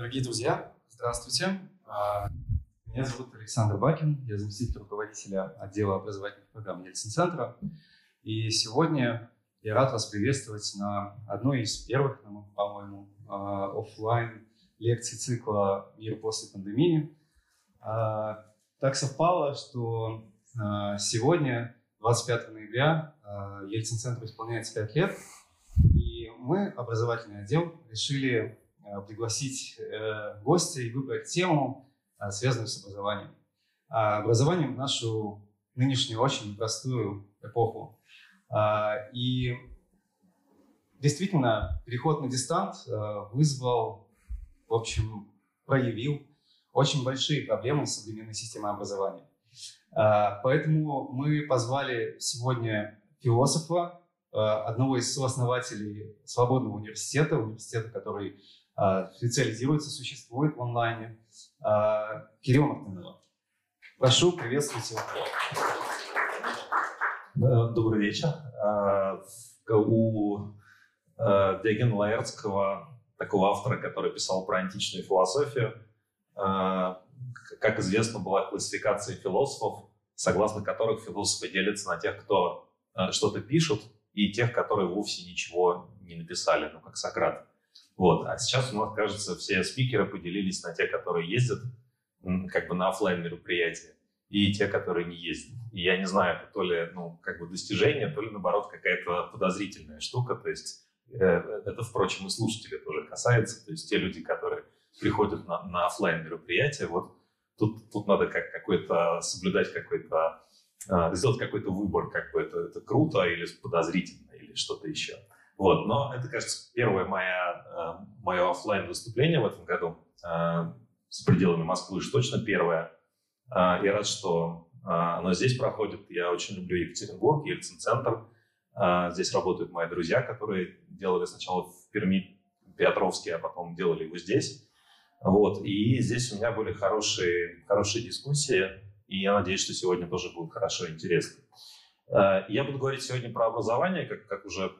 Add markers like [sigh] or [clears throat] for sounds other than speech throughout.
Дорогие друзья, здравствуйте. А, меня зовут Александр Бакин, я заместитель руководителя отдела образовательных программ Ельцин-центра. И сегодня я рад вас приветствовать на одной из первых, по-моему, а, офлайн лекций цикла «Мир после пандемии». А, так совпало, что сегодня, 25 ноября, Ельцин-центру исполняется 5 лет, и мы, образовательный отдел, решили пригласить э, гостя и выбрать тему, э, связанную с образованием. А образованием в нашу нынешнюю очень непростую эпоху. А, и действительно, переход на дистант вызвал, в общем, проявил очень большие проблемы с современной системой образования. А, поэтому мы позвали сегодня философа, одного из сооснователей Свободного университета, университета, который специализируется, существует в онлайне. А, Кирилл Мартынова. Прошу, приветствуйте. Добрый вечер. А, у Диогена Лаэртского, такого автора, который писал про античную философию, как известно, была классификация философов, согласно которых философы делятся на тех, кто что-то пишут, и тех, которые вовсе ничего не написали, ну, как Сократ. Вот. А сейчас у нас, кажется, все спикеры поделились на те, которые ездят как бы на офлайн мероприятия и те, которые не ездят. И я не знаю, это то ли ну, как бы достижение, то ли наоборот какая-то подозрительная штука. То есть э, это, впрочем, и слушателей тоже касается. То есть те люди, которые приходят на, на офлайн мероприятия, вот тут, тут надо как какой-то соблюдать какой-то, э, сделать какой-то выбор, как бы это, это круто или подозрительно или что-то еще. Вот, но это, кажется, первое моя, э, мое офлайн выступление в этом году э, с пределами Москвы, уж точно первое. Э, я рад, что оно здесь проходит. Я очень люблю Екатеринбург, Ельцин-центр. Здесь работают мои друзья, которые делали сначала в Перми, Петровске, а потом делали его здесь. Вот. И здесь у меня были хорошие, хорошие дискуссии, и я надеюсь, что сегодня тоже будет хорошо и интересно. Э, я буду говорить сегодня про образование, как, как уже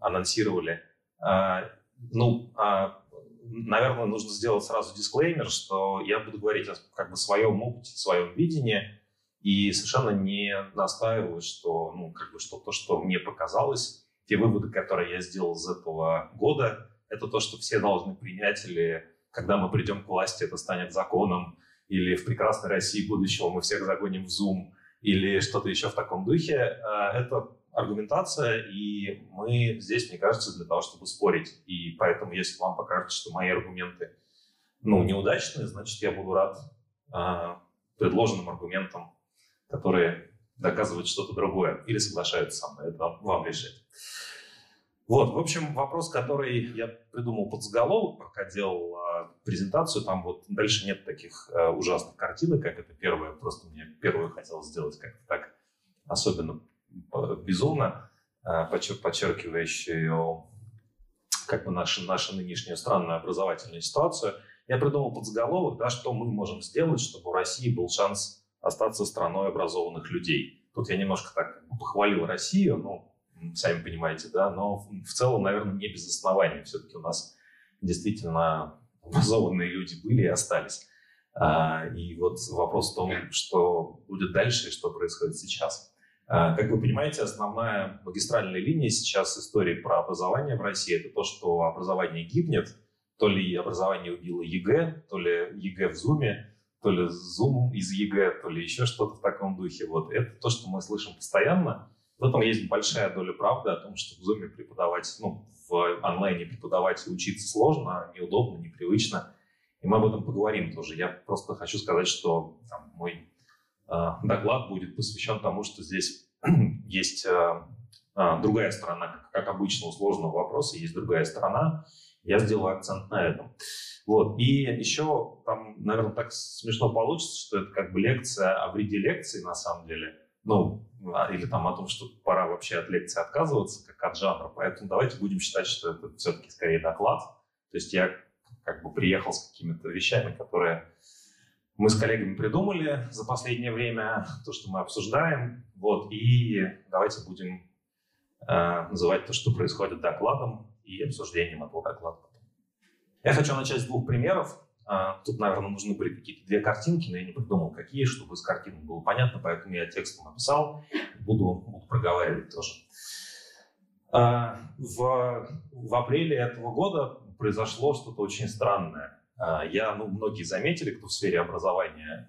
анонсировали. Э, ну, а, наверное, нужно сделать сразу дисклеймер, что я буду говорить о как бы, своем опыте, своем видении, и совершенно не настаиваю, что, ну, как бы, что то, что мне показалось, те выводы, которые я сделал из этого года, это то, что все должны принять, или когда мы придем к власти, это станет законом, или в прекрасной России будущего мы всех загоним в Zoom – или что-то еще в таком духе. Э, это аргументация, и мы здесь, мне кажется, для того, чтобы спорить. И поэтому, если вам покажется, что мои аргументы ну, неудачные, значит, я буду рад э, предложенным аргументам, которые доказывают что-то другое или соглашаются со мной. Это вам, вам решать. Вот, в общем, вопрос, который я придумал под заголовок, пока делал э, презентацию, там вот дальше нет таких э, ужасных картинок, как это первое, просто мне первую хотелось сделать как-то так особенно э, безумно, э, подчер, подчеркивающую как бы нашу, нашу нынешнюю странную образовательную ситуацию. Я придумал под заголовок, да, что мы можем сделать, чтобы у России был шанс остаться страной образованных людей. Тут я немножко так похвалил Россию, ну, сами понимаете, да, но в целом, наверное, не без основания. Все-таки у нас действительно образованные люди были и остались. А, и вот вопрос в том, что будет дальше и что происходит сейчас. А, как вы понимаете, основная магистральная линия сейчас истории про образование в России – это то, что образование гибнет, то ли образование убило ЕГЭ, то ли ЕГЭ в Зуме, то ли Зум из ЕГЭ, то ли еще что-то в таком духе. Вот это то, что мы слышим постоянно. В этом есть большая доля правды о том, что в Zoom преподавать, ну, в онлайне преподавать и учиться сложно, неудобно, непривычно. И мы об этом поговорим тоже. Я просто хочу сказать, что там, мой э, доклад будет посвящен тому, что здесь [clears throat] есть э, э, другая сторона, как, как обычно у сложного вопроса, есть другая сторона. Я сделаю акцент на этом. Вот. И еще там, наверное, так смешно получится, что это как бы лекция о вреде лекции на самом деле. Ну, или там о том, что пора вообще от лекции отказываться, как от жанра. Поэтому давайте будем считать, что это все-таки скорее доклад. То есть я как бы приехал с какими-то вещами, которые мы с коллегами придумали за последнее время, то, что мы обсуждаем. Вот, и давайте будем э, называть то, что происходит докладом и обсуждением этого доклада. Я хочу начать с двух примеров. А, тут, наверное, нужны были какие-то две картинки, но я не придумал, какие, чтобы с картинок было понятно, поэтому я текстом написал, буду, буду проговаривать тоже. А, в, в апреле этого года произошло что-то очень странное. А, я, ну, многие заметили, кто в сфере образования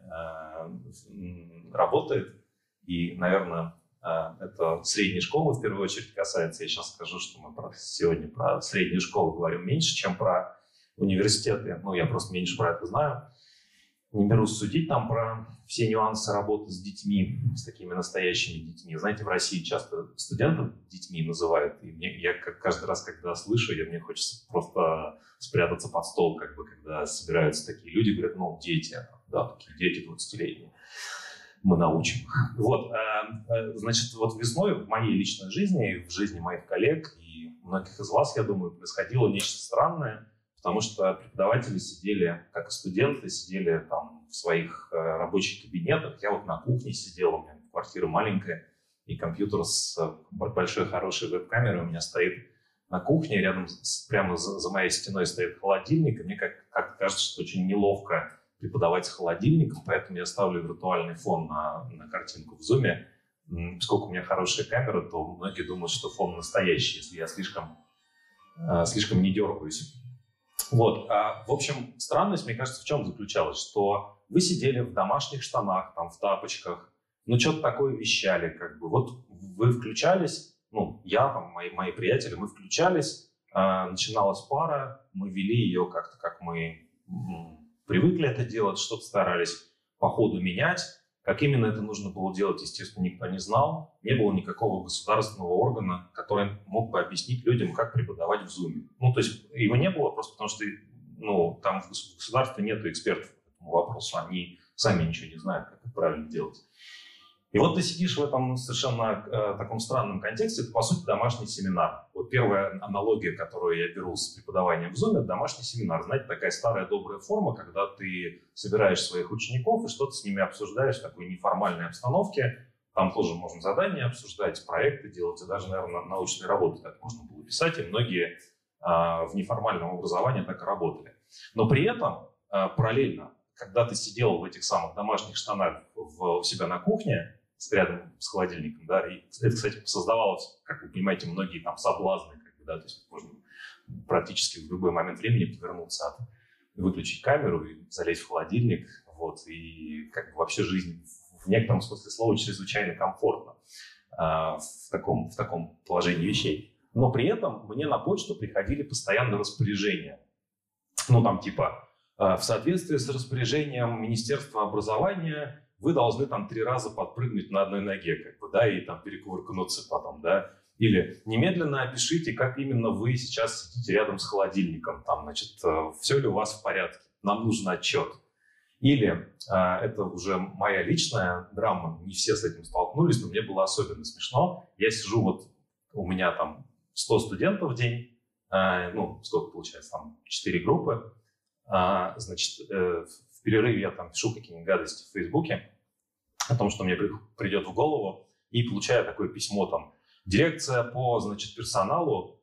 работает, и, наверное, это средние школы в первую очередь касается. Я сейчас скажу, что мы про, сегодня про средние школы говорим меньше, чем про университеты, ну, я просто меньше про это знаю, не берусь судить там про все нюансы работы с детьми, с такими настоящими детьми. Знаете, в России часто студентов детьми называют, и мне, я как каждый раз, когда слышу, я, мне хочется просто спрятаться под стол, как бы, когда собираются такие люди, говорят, ну, дети, да, такие дети 20-летние, мы научим. Вот, э, э, значит, вот весной в моей личной жизни, в жизни моих коллег и многих из вас, я думаю, происходило нечто странное – потому что преподаватели сидели, как и студенты, сидели там в своих э, рабочих кабинетах. Я вот на кухне сидел, у меня квартира маленькая, и компьютер с э, большой хорошей веб-камерой у меня стоит на кухне, рядом с, прямо за, за моей стеной стоит холодильник, и мне как, как кажется, что очень неловко преподавать с холодильником, поэтому я ставлю виртуальный фон на, на картинку в зуме. Поскольку у меня хорошая камера, то многие думают, что фон настоящий, если я слишком, э, слишком не дергаюсь. Вот. А, в общем, странность, мне кажется, в чем заключалась, что вы сидели в домашних штанах, там, в тапочках, ну, что-то такое вещали, как бы. Вот вы включались, ну, я, там, мои, мои приятели, мы включались, э, начиналась пара, мы вели ее как-то, как мы привыкли это делать, что-то старались по ходу менять, как именно это нужно было делать, естественно, никто не знал. Не было никакого государственного органа, который мог бы объяснить людям, как преподавать в Zoom. Ну, то есть его не было просто потому, что ну, там в государстве нет экспертов по этому вопросу. Они сами ничего не знают, как это правильно делать. И вот ты сидишь в этом совершенно э, таком странном контексте, это, по сути, домашний семинар. Вот первая аналогия, которую я беру с преподаванием в Zoom, это домашний семинар. Знаете, такая старая добрая форма, когда ты собираешь своих учеников и что-то с ними обсуждаешь в такой неформальной обстановке. Там тоже можно задания обсуждать, проекты делать, и даже, наверное, научные работы так можно было писать, и многие э, в неформальном образовании так и работали. Но при этом э, параллельно, когда ты сидел в этих самых домашних штанах в, у себя на кухне, рядом с холодильником, да, и это, кстати, создавалось, как вы понимаете, многие там соблазны, как бы, да, то есть можно практически в любой момент времени повернуться от выключить камеру и залезть в холодильник, вот, и как бы вообще жизнь в некотором смысле слова чрезвычайно комфортно э, в, таком, в таком положении вещей. Но при этом мне на почту приходили постоянно распоряжения. Ну, там типа, э, в соответствии с распоряжением Министерства образования вы должны там три раза подпрыгнуть на одной ноге, как бы, да, и там перекувыркнуться потом, да. Или немедленно опишите, как именно вы сейчас сидите рядом с холодильником, там, значит, э, все ли у вас в порядке, нам нужен отчет. Или э, это уже моя личная драма, не все с этим столкнулись, но мне было особенно смешно. Я сижу вот, у меня там 100 студентов в день, э, ну, сколько получается, там 4 группы, э, значит, перерыве я там пишу какие-нибудь гадости в Фейсбуке, о том, что мне придет в голову, и получаю такое письмо там. Дирекция по, значит, персоналу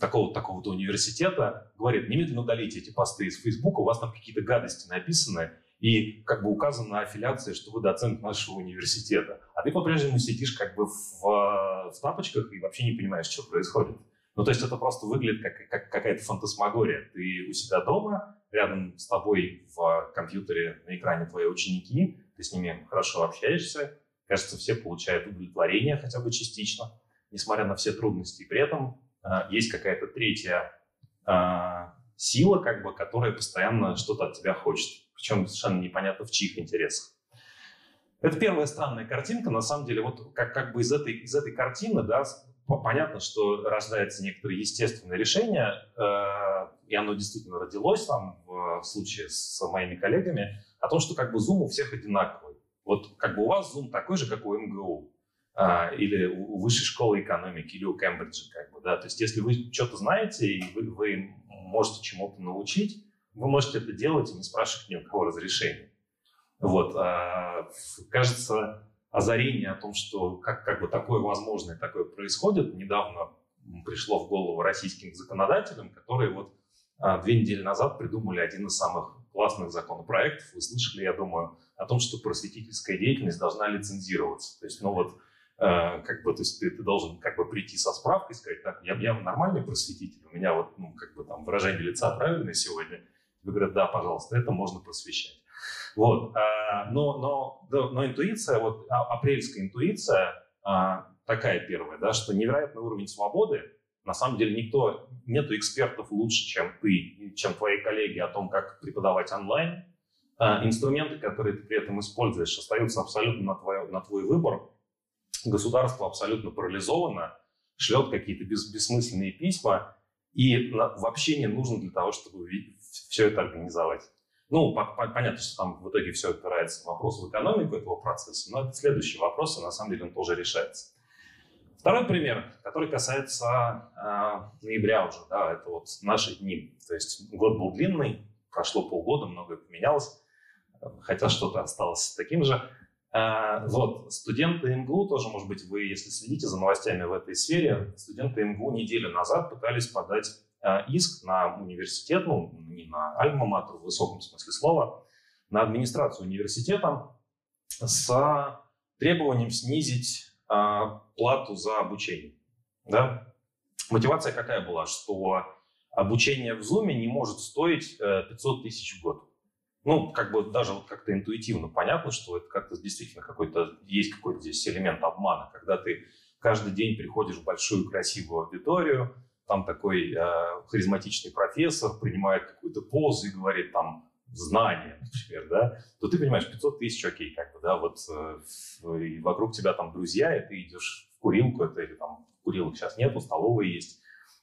такого-то такого университета говорит, немедленно удалите эти посты из Фейсбука, у вас там какие-то гадости написаны, и как бы указана аффилиация, что вы доцент нашего университета. А ты по-прежнему сидишь как бы в, в тапочках и вообще не понимаешь, что происходит. Ну, то есть это просто выглядит как, как какая-то фантасмагория. Ты у себя дома, рядом с тобой в компьютере на экране твои ученики, ты с ними хорошо общаешься, кажется, все получают удовлетворение хотя бы частично, несмотря на все трудности. И при этом э, есть какая-то третья э, сила, как бы, которая постоянно что-то от тебя хочет. Причем совершенно непонятно в чьих интересах. Это первая странная картинка. На самом деле, вот как, как бы из этой, из этой картины, да, понятно, что рождается некоторое естественное решение, э, и оно действительно родилось там в, случае с моими коллегами, о том, что как бы Zoom у всех одинаковый. Вот как бы у вас Zoom такой же, как у МГУ, э, или у высшей школы экономики, или у Кембриджа, как бы, да, то есть если вы что-то знаете, и вы, вы можете чему-то научить, вы можете это делать и не спрашивать ни у кого разрешения. Вот, э, кажется, озарение о том, что как, как бы такое возможно и такое происходит, недавно пришло в голову российским законодателям, которые вот а, две недели назад придумали один из самых классных законопроектов. Вы слышали, я думаю, о том, что просветительская деятельность должна лицензироваться. То есть, ну вот, э, как бы, то есть ты, ты должен как бы прийти со справкой и сказать, так, я, я нормальный просветитель, у меня вот, ну, как бы там выражение лица правильное сегодня. Вы говорят, да, пожалуйста, это можно просвещать. Вот, э, но, но, но, интуиция, вот а, апрельская интуиция, э, такая первая, да, что невероятный уровень свободы, на самом деле никто, нету экспертов лучше, чем ты, чем твои коллеги о том, как преподавать онлайн. А, инструменты, которые ты при этом используешь, остаются абсолютно на твой, на твой выбор. Государство абсолютно парализовано, шлет какие-то бес, бессмысленные письма, и вообще не нужно для того, чтобы все это организовать. Ну, по, по, понятно, что там в итоге все опирается в вопрос в экономику этого процесса, но это следующий вопрос, и на самом деле он тоже решается. Второй пример, который касается э, ноября уже, да, это вот наши дни. То есть год был длинный, прошло полгода, многое поменялось, хотя что-то осталось таким же. Э, вот, студенты МГУ тоже, может быть, вы, если следите за новостями в этой сфере, студенты МГУ неделю назад пытались подать иск на университет, ну, не на альма-матер в высоком смысле слова, на администрацию университета с требованием снизить а, плату за обучение. Да? Мотивация какая была? Что обучение в Zoom не может стоить 500 э, тысяч в год. Ну, как бы даже вот как-то интуитивно понятно, что это как-то действительно какой-то, есть какой-то здесь элемент обмана, когда ты каждый день приходишь в большую красивую аудиторию, там такой э, харизматичный профессор принимает какую-то позу и говорит там знания, например, да, то ты понимаешь, 500 тысяч, окей, как бы, да, вот э, и вокруг тебя там друзья, и ты идешь в курилку, это или там курилок сейчас нету, столовые есть,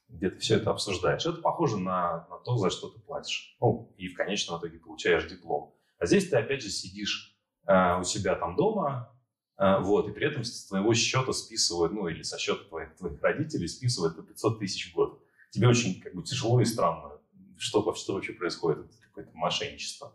где ты все это обсуждаешь. Это похоже на, на то, за что ты платишь. Ну, и в конечном итоге получаешь диплом. А здесь ты опять же сидишь э, у себя там дома, вот, и при этом с твоего счета списывают, ну, или со счета твоих, твоих родителей списывают по 500 тысяч в год. Тебе очень как бы тяжело и странно что, что вообще происходит, какое-то мошенничество.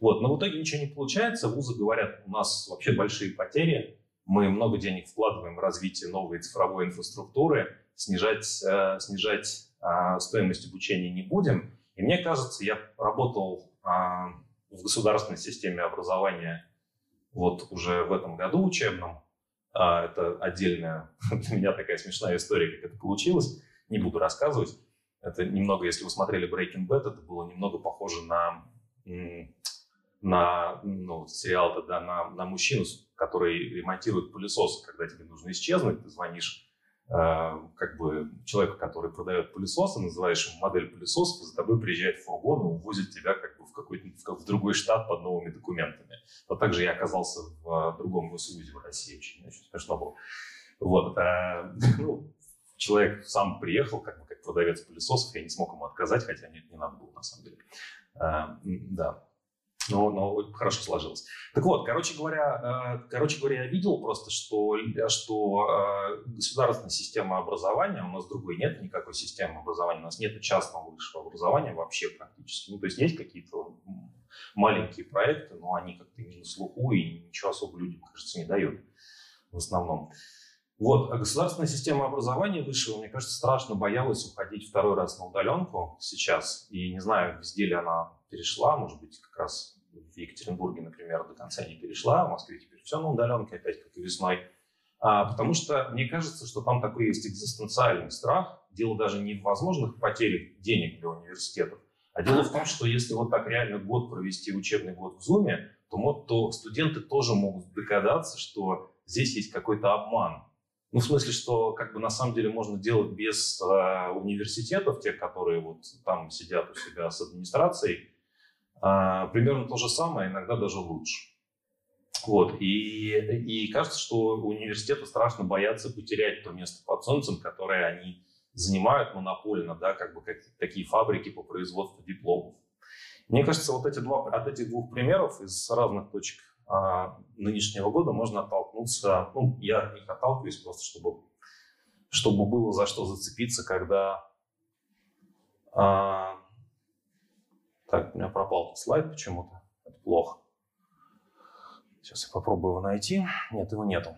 Вот. Но в итоге ничего не получается. Вузы говорят, у нас вообще большие потери, мы много денег вкладываем в развитие новой цифровой инфраструктуры, снижать, э, снижать э, стоимость обучения не будем. И мне кажется, я работал э, в государственной системе образования вот уже в этом году учебном. Э, это отдельная [laughs] для меня такая смешная история, как это получилось. Не буду рассказывать. Это немного, если вы смотрели Breaking Bad, это было немного похоже на, на ну, сериал да, на, на мужчину, который ремонтирует пылесосы, когда тебе нужно исчезнуть, ты звонишь как бы человеку, который продает пылесосы, называешь ему модель пылесосов, и за тобой приезжает фургон и увозит тебя как бы в какой-то в, другой штат под новыми документами. Вот так же я оказался в другом госвузе в России, очень, очень смешно было. Вот, э, ну, человек сам приехал, как бы как продавец пылесосов, я не смог ему отказать, хотя нет, не надо было на самом деле. А, да, но, но хорошо сложилось. Так вот, короче говоря, э, короче говоря, я видел просто, что, что э, государственная система образования, у нас другой нет никакой системы образования, у нас нет частного высшего образования вообще практически. Ну, то есть есть какие-то маленькие проекты, но они как-то не на слуху и ничего особо людям, кажется, не дают в основном. Вот, а государственная система образования высшего, мне кажется, страшно боялась уходить второй раз на удаленку сейчас. И не знаю, везде ли она перешла, может быть, как раз в Екатеринбурге, например, до конца не перешла, в Москве теперь все на удаленке, опять как и весной. А, потому что мне кажется, что там такой есть экзистенциальный страх. Дело даже не в возможных потерях денег для университетов, а дело в том, что если вот так реально год провести учебный год в Zoom, то, то студенты тоже могут догадаться, что здесь есть какой-то обман, ну, в смысле, что как бы на самом деле можно делать без э, университетов, тех, которые вот там сидят у себя с администрацией, примерно то же самое, иногда даже лучше. Вот. И, и кажется, что университеты страшно боятся потерять то место под солнцем, которое они занимают монопольно, да, как бы как, такие фабрики по производству дипломов. Мне кажется, вот эти два, от этих двух примеров из разных точек а, нынешнего года можно оттолкнуться, ну, я них отталкиваюсь просто, чтобы, чтобы было за что зацепиться, когда... А, так, у меня пропал слайд почему-то, это плохо. Сейчас я попробую его найти. Нет, его нету.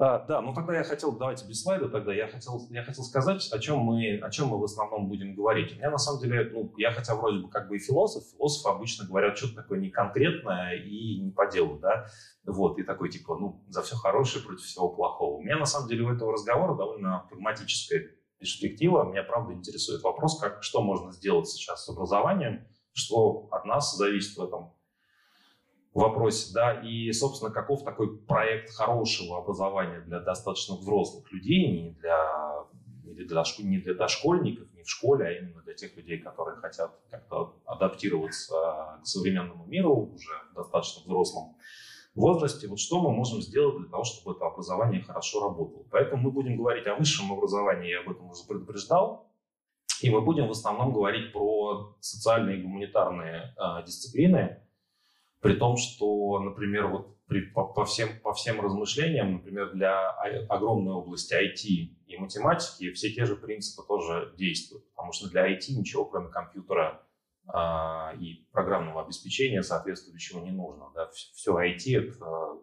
А, да, ну тогда я хотел, давайте без слайда тогда, я хотел, я хотел сказать, о чем, мы, о чем мы в основном будем говорить. У меня на самом деле, ну, я хотя вроде бы как бы и философ, философы обычно говорят что-то такое неконкретное и не по делу, да, вот, и такой типа, ну, за все хорошее против всего плохого. У меня на самом деле у этого разговора довольно прагматическая перспектива. Меня правда интересует вопрос, как, что можно сделать сейчас с образованием, что от нас зависит в этом вопросе, да, и, собственно, каков такой проект хорошего образования для достаточно взрослых людей, не для, не для, не для дошкольников, не в школе, а именно для тех людей, которые хотят как-то адаптироваться к современному миру уже достаточно взрослом возрасте. Вот что мы можем сделать для того, чтобы это образование хорошо работало. Поэтому мы будем говорить о высшем образовании, я об этом уже предупреждал, и мы будем в основном говорить про социальные и гуманитарные э, дисциплины, при том, что, например, вот при, по, по, всем, по всем размышлениям, например, для огромной области IT и математики все те же принципы тоже действуют, потому что для IT ничего, кроме компьютера э, и программного обеспечения соответствующего не нужно. Да? Все IT — это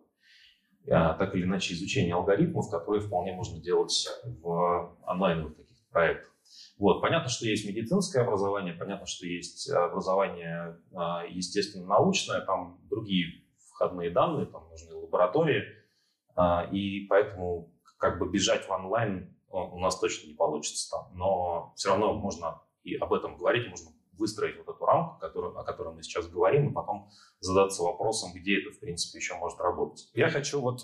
э, так или иначе изучение алгоритмов, которые вполне можно делать в онлайновых каких-то проектах. Вот. Понятно, что есть медицинское образование, понятно, что есть образование а, естественно-научное, там другие входные данные, там нужны лаборатории, а, и поэтому как бы бежать в онлайн у нас точно не получится. Но все равно можно и об этом говорить, можно выстроить вот эту рамку, которую, о которой мы сейчас говорим, и потом задаться вопросом, где это, в принципе, еще может работать. Я хочу вот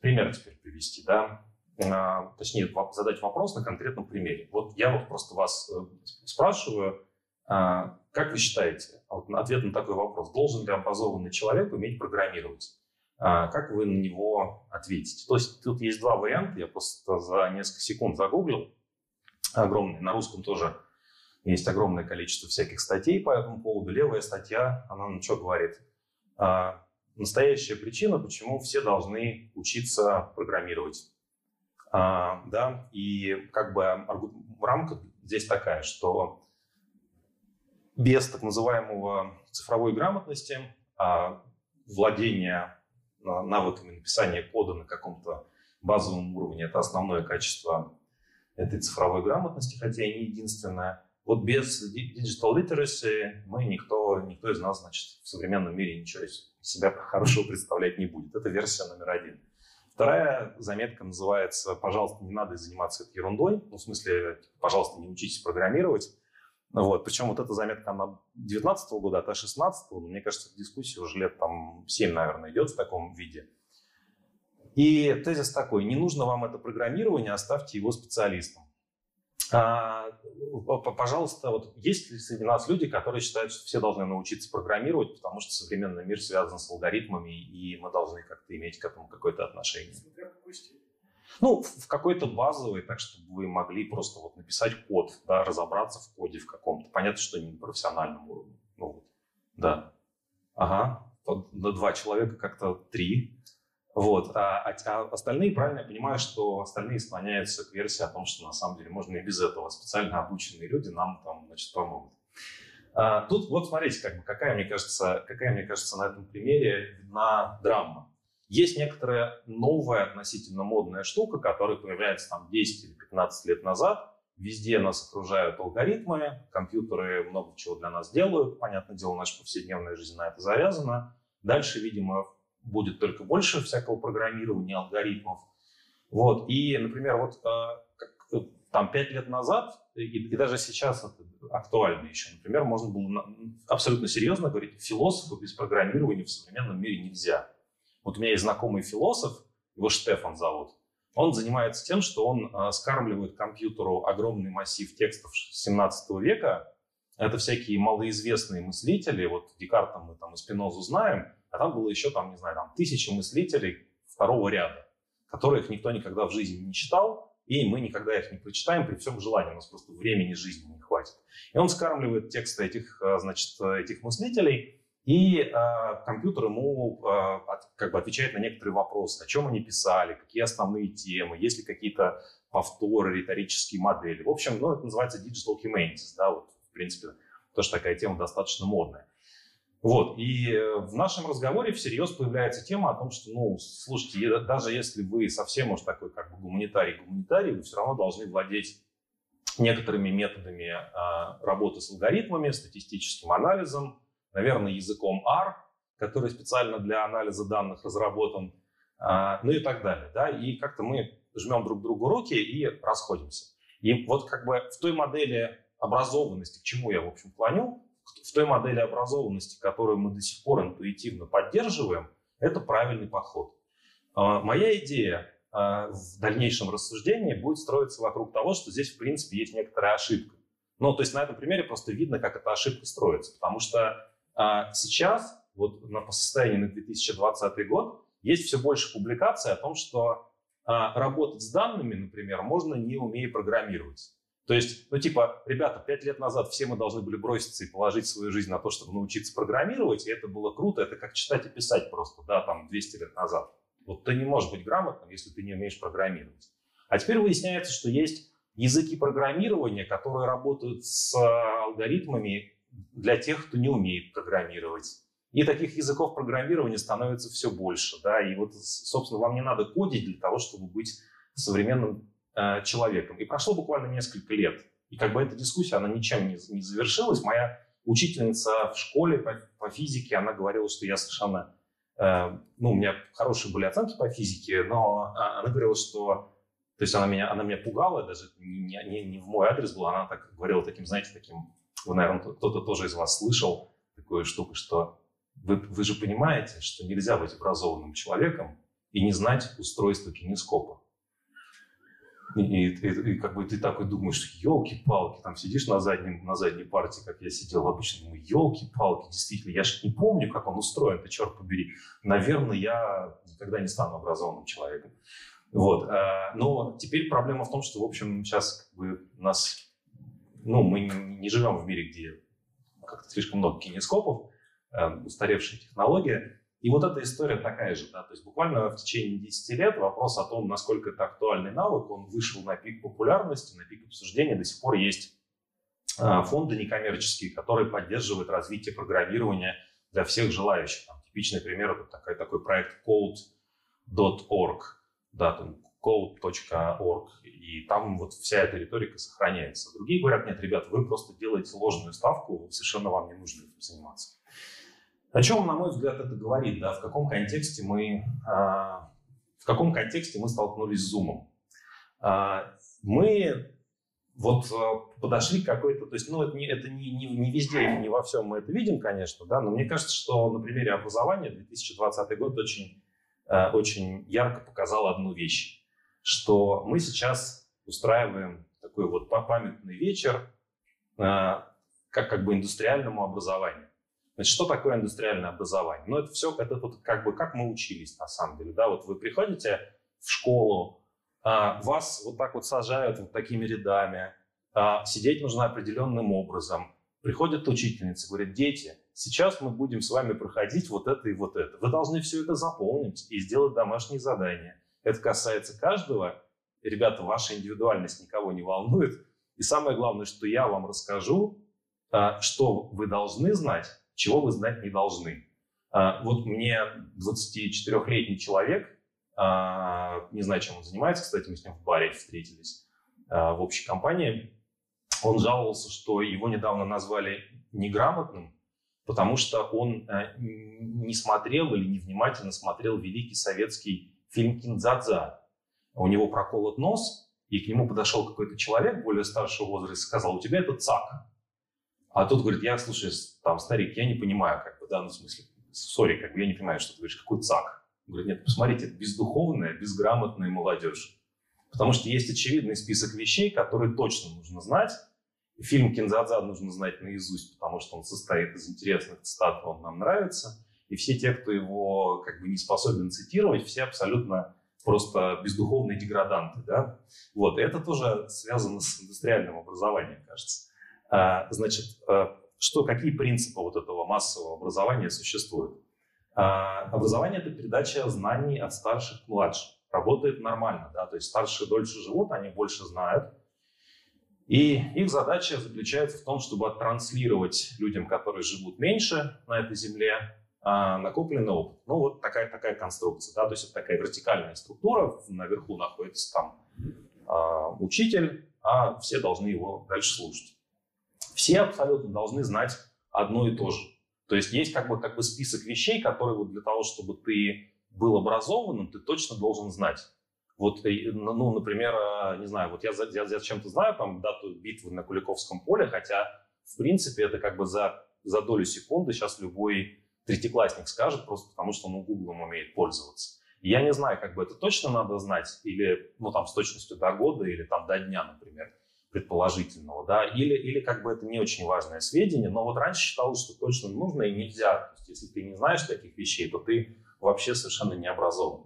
пример теперь привести, да. А, точнее, задать вопрос на конкретном примере. Вот я вот просто вас э, спрашиваю, а, как вы считаете, вот ответ на такой вопрос, должен ли образованный человек уметь программировать? А, как вы на него ответите? То есть тут есть два варианта, я просто за несколько секунд загуглил, огромный, на русском тоже есть огромное количество всяких статей по этому поводу. Левая статья, она ну, что говорит? Настоящая причина, почему все должны учиться программировать. А, да, и как бы рамка здесь такая, что без так называемого цифровой грамотности, а, владения а, навыками написания кода на каком-то базовом уровне, это основное качество этой цифровой грамотности, хотя и не единственное. Вот без digital literacy мы никто, никто из нас, значит, в современном мире ничего из себя хорошего представлять не будет. Это версия номер один. Вторая заметка называется «Пожалуйста, не надо заниматься этой ерундой». Ну, в смысле, пожалуйста, не учитесь программировать. Вот. Причем вот эта заметка, она 19 -го года, а та 16 -го. Мне кажется, дискуссия уже лет там 7, наверное, идет в таком виде. И тезис такой, не нужно вам это программирование, оставьте его специалистам. А, пожалуйста, вот есть ли среди нас люди, которые считают, что все должны научиться программировать, потому что современный мир связан с алгоритмами, и мы должны как-то иметь к этому какое-то отношение? Ну, в какой-то базовый, так чтобы вы могли просто вот написать код, да, разобраться в коде в каком-то. Понятно, что не на профессиональном уровне. Ну, вот. Да. Ага. На два человека как-то три. Вот. А, а, а остальные, правильно я понимаю, что остальные склоняются к версии о том, что на самом деле можно и без этого. Специально обученные люди нам там, значит, помогут. А, тут вот смотрите, как бы, какая, мне кажется, какая, мне кажется, на этом примере видна драма. Есть некоторая новая относительно модная штука, которая появляется там 10 или 15 лет назад. Везде нас окружают алгоритмы, компьютеры много чего для нас делают. Понятное дело, наша повседневная жизнь на это завязана. Дальше, видимо, будет только больше всякого программирования алгоритмов. Вот. И, например, вот э, как, там пять лет назад, и, и даже сейчас это актуально еще, например, можно было абсолютно серьезно говорить, философу без программирования в современном мире нельзя. Вот у меня есть знакомый философ, его Штефан зовут. Он занимается тем, что он э, скармливает компьютеру огромный массив текстов 17 века. Это всякие малоизвестные мыслители. Вот Декарта мы там и Спинозу знаем – а там было еще, там, не знаю, там, тысячи мыслителей второго ряда, которых никто никогда в жизни не читал, и мы никогда их не прочитаем при всем желании, у нас просто времени жизни не хватит. И он скармливает тексты этих, э, значит, этих мыслителей, и э, компьютер ему э, от, как бы отвечает на некоторые вопросы, о чем они писали, какие основные темы, есть ли какие-то повторы, риторические модели. В общем, ну, это называется digital humanities, да, вот, в принципе, тоже такая тема достаточно модная. Вот, и в нашем разговоре всерьез появляется тема о том, что, ну, слушайте, даже если вы совсем уж такой как бы гуманитарий-гуманитарий, вы все равно должны владеть некоторыми методами а, работы с алгоритмами, статистическим анализом, наверное, языком R, который специально для анализа данных разработан, а, ну и так далее. Да? И как-то мы жмем друг другу руки и расходимся. И вот как бы в той модели образованности, к чему я, в общем, клоню, в той модели образованности, которую мы до сих пор интуитивно поддерживаем, это правильный подход. А, моя идея а, в дальнейшем рассуждении будет строиться вокруг того, что здесь, в принципе, есть некоторая ошибка. Ну, то есть на этом примере просто видно, как эта ошибка строится. Потому что а, сейчас, вот на, по состоянию на 2020 год, есть все больше публикаций о том, что работать с данными, например, можно не умея программировать. То есть, ну типа, ребята, пять лет назад все мы должны были броситься и положить свою жизнь на то, чтобы научиться программировать, и это было круто, это как читать и писать просто, да, там 200 лет назад. Вот ты не можешь быть грамотным, если ты не умеешь программировать. А теперь выясняется, что есть языки программирования, которые работают с алгоритмами для тех, кто не умеет программировать. И таких языков программирования становится все больше. Да? И вот, собственно, вам не надо кодить для того, чтобы быть современным э, человеком. И прошло буквально несколько лет. И как бы эта дискуссия, она ничем не, не завершилась. Моя учительница в школе по, по физике, она говорила, что я совершенно Э, ну, у меня хорошие были оценки по физике, но а, она говорила, что, то есть она меня, она меня пугала, даже не, не, не в мой адрес была, она так говорила таким, знаете, таким, вы, наверное, кто-то тоже из вас слышал такую штуку, что вы, вы же понимаете, что нельзя быть образованным человеком и не знать устройство кинескопа. И, и, и, как бы ты такой думаешь, елки-палки, там сидишь на, заднем, на задней партии, как я сидел обычно, думаю, елки-палки, действительно, я же не помню, как он устроен, ты черт побери. Наверное, я никогда не стану образованным человеком. Вот. Э, но теперь проблема в том, что, в общем, сейчас как бы нас, ну, мы не живем в мире, где как-то слишком много кинескопов, э, устаревшая технология, и вот эта история такая же, да, то есть буквально в течение 10 лет вопрос о том, насколько это актуальный навык, он вышел на пик популярности, на пик обсуждения, до сих пор есть а, фонды некоммерческие, которые поддерживают развитие программирования для всех желающих. Там, типичный пример это такой, такой проект code.org, да, там code.org, и там вот вся эта риторика сохраняется. Другие говорят, нет, ребят, вы просто делаете ложную ставку, совершенно вам не нужно этим заниматься. О чем, на мой взгляд, это говорит, да, в каком контексте мы, а, в каком контексте мы столкнулись с Zoom? А, мы вот а, подошли к какой-то, то есть, ну, это, не, это не, не, не везде, не во всем мы это видим, конечно, да, но мне кажется, что на примере образования 2020 год очень, очень ярко показал одну вещь, что мы сейчас устраиваем такой вот памятный вечер как, как бы индустриальному образованию. Значит, что такое индустриальное образование? Ну, это все, это вот как бы как мы учились на самом деле. Да? Вот вы приходите в школу, а, вас вот так вот сажают вот такими рядами, а, сидеть нужно определенным образом. Приходит учительница, говорит, дети, сейчас мы будем с вами проходить вот это и вот это. Вы должны все это заполнить и сделать домашние задания. Это касается каждого. Ребята, ваша индивидуальность никого не волнует. И самое главное, что я вам расскажу, а, что вы должны знать, чего вы знать не должны. А, вот мне 24-летний человек, а, не знаю, чем он занимается, кстати, мы с ним в баре встретились а, в общей компании, он жаловался, что его недавно назвали неграмотным, потому что он не смотрел или невнимательно смотрел великий советский фильм «Киндзадза». У него проколот нос, и к нему подошел какой-то человек более старшего возраста и сказал, у тебя это цак. А тут говорит, я, слушай, там, старик, я не понимаю, как бы, да, ну, в смысле, сори, как бы, я не понимаю, что ты говоришь, какой ЦАК? Говорит, нет, посмотрите, это бездуховная, безграмотная молодежь. Потому что есть очевидный список вещей, которые точно нужно знать. Фильм «Кинзадза» нужно знать наизусть, потому что он состоит из интересных цитат, он нам нравится. И все те, кто его как бы не способен цитировать, все абсолютно просто бездуховные деграданты. Да? Вот. И это тоже связано с индустриальным образованием, кажется. А, значит, а, что, какие принципы вот этого массового образования существуют? А, образование – это передача знаний от старших к младшим. Работает нормально, да, то есть старшие дольше живут, они больше знают. И их задача заключается в том, чтобы оттранслировать людям, которые живут меньше на этой земле, накопленный опыт. Ну, вот такая, такая конструкция, да, то есть это такая вертикальная структура, наверху находится там учитель, а все должны его дальше слушать. Все абсолютно должны знать одно и то же. То есть есть как бы, как бы список вещей, которые вот для того, чтобы ты был образованным, ты точно должен знать. Вот, ну, например, а, не знаю, вот я, я, я чем-то знаю там дату битвы на Куликовском поле, хотя, в принципе, это как бы за, за долю секунды сейчас любой третьеклассник скажет, просто потому что он Гуглом умеет пользоваться. я не знаю, как бы это точно надо знать, или, ну, там, с точностью до года, или там до дня, например, предположительного, да, или, или как бы это не очень важное сведение, но вот раньше считалось, что точно нужно и нельзя. То есть, если ты не знаешь таких вещей, то ты вообще совершенно не образован.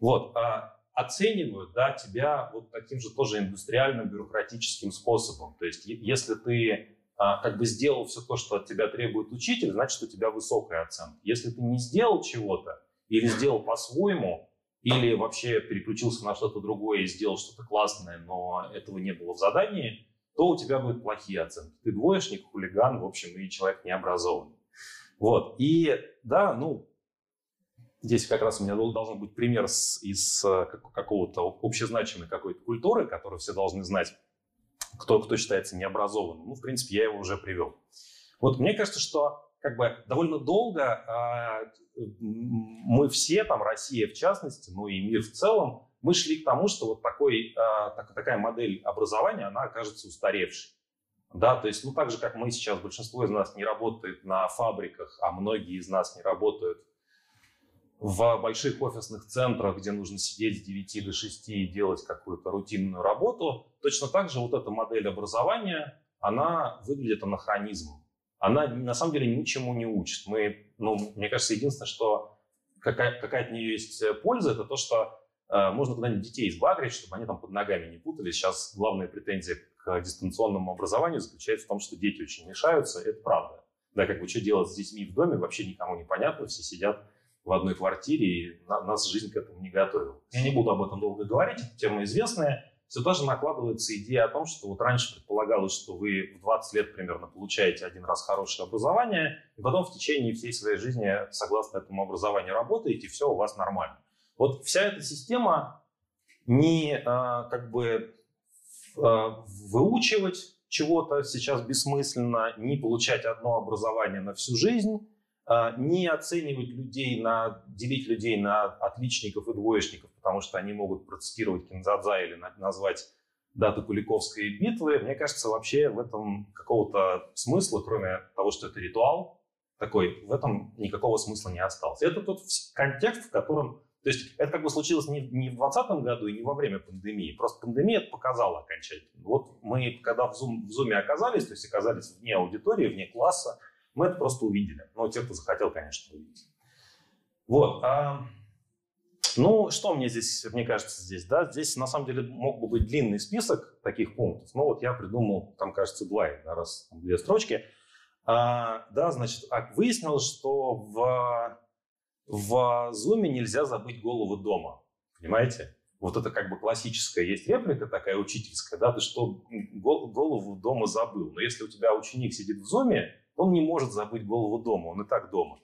Вот, а оценивают, да, тебя вот таким же тоже индустриальным бюрократическим способом. То есть, если ты а, как бы сделал все то, что от тебя требует учитель, значит, у тебя высокая оценка. Если ты не сделал чего-то или сделал по-своему, или вообще переключился на что-то другое и сделал что-то классное, но этого не было в задании, то у тебя будут плохие оценки. Ты двоечник, хулиган, в общем, и человек необразованный. Вот. И да, ну, здесь как раз у меня должен быть пример из э, какого-то общезначимой какой-то культуры, которую все должны знать кто, кто считается необразованным. Ну, в принципе, я его уже привел. Вот мне кажется, что как бы довольно долго э, мы все, там Россия в частности, ну и мир в целом, мы шли к тому, что вот такой, так, такая модель образования, она окажется устаревшей. Да, то есть, ну, так же, как мы сейчас, большинство из нас не работает на фабриках, а многие из нас не работают в больших офисных центрах, где нужно сидеть с 9 до 6 и делать какую-то рутинную работу, точно так же вот эта модель образования, она выглядит анахронизмом. Она на самом деле ничему не учит. Мы, ну, мне кажется, единственное, что какая, какая от нее есть польза, это то, что э, можно куда-нибудь детей избагрить, чтобы они там под ногами не путались. Сейчас главная претензия к дистанционному образованию заключается в том, что дети очень мешаются, это правда. Да, как бы что делать с детьми в доме, вообще никому не понятно, все сидят в одной квартире, и нас жизнь к этому не готовила. Я не буду об этом долго говорить, тема известная. Все тоже накладывается идея о том, что вот раньше предполагалось, что вы в 20 лет примерно получаете один раз хорошее образование, и потом в течение всей своей жизни согласно этому образованию работаете, и все у вас нормально. Вот вся эта система не а, как бы а, выучивать чего-то сейчас бессмысленно, не получать одно образование на всю жизнь, не оценивать людей, на, делить людей на отличников и двоечников, потому что они могут процитировать Кинзадза или назвать дату Куликовской битвы. Мне кажется, вообще в этом какого-то смысла, кроме того, что это ритуал такой, в этом никакого смысла не осталось. Это тот контекст, в котором... То есть это как бы случилось не, не в 2020 году и не во время пандемии. Просто пандемия это показала окончательно. Вот мы, когда в Zoom, в Zoom оказались, то есть оказались вне аудитории, вне класса, мы это просто увидели. Ну, те, кто захотел, конечно, увидеть. Вот. А, ну, что мне здесь, мне кажется, здесь, да, здесь на самом деле мог бы быть длинный список таких пунктов, но вот я придумал, там, кажется, два, раз, там, две строчки. А, да, значит, а выяснилось, что в, в Zoom нельзя забыть голову дома, понимаете? Вот это как бы классическая есть реплика такая учительская, да, ты что, голову дома забыл. Но если у тебя ученик сидит в зуме, он не может забыть голову дома, он и так дома.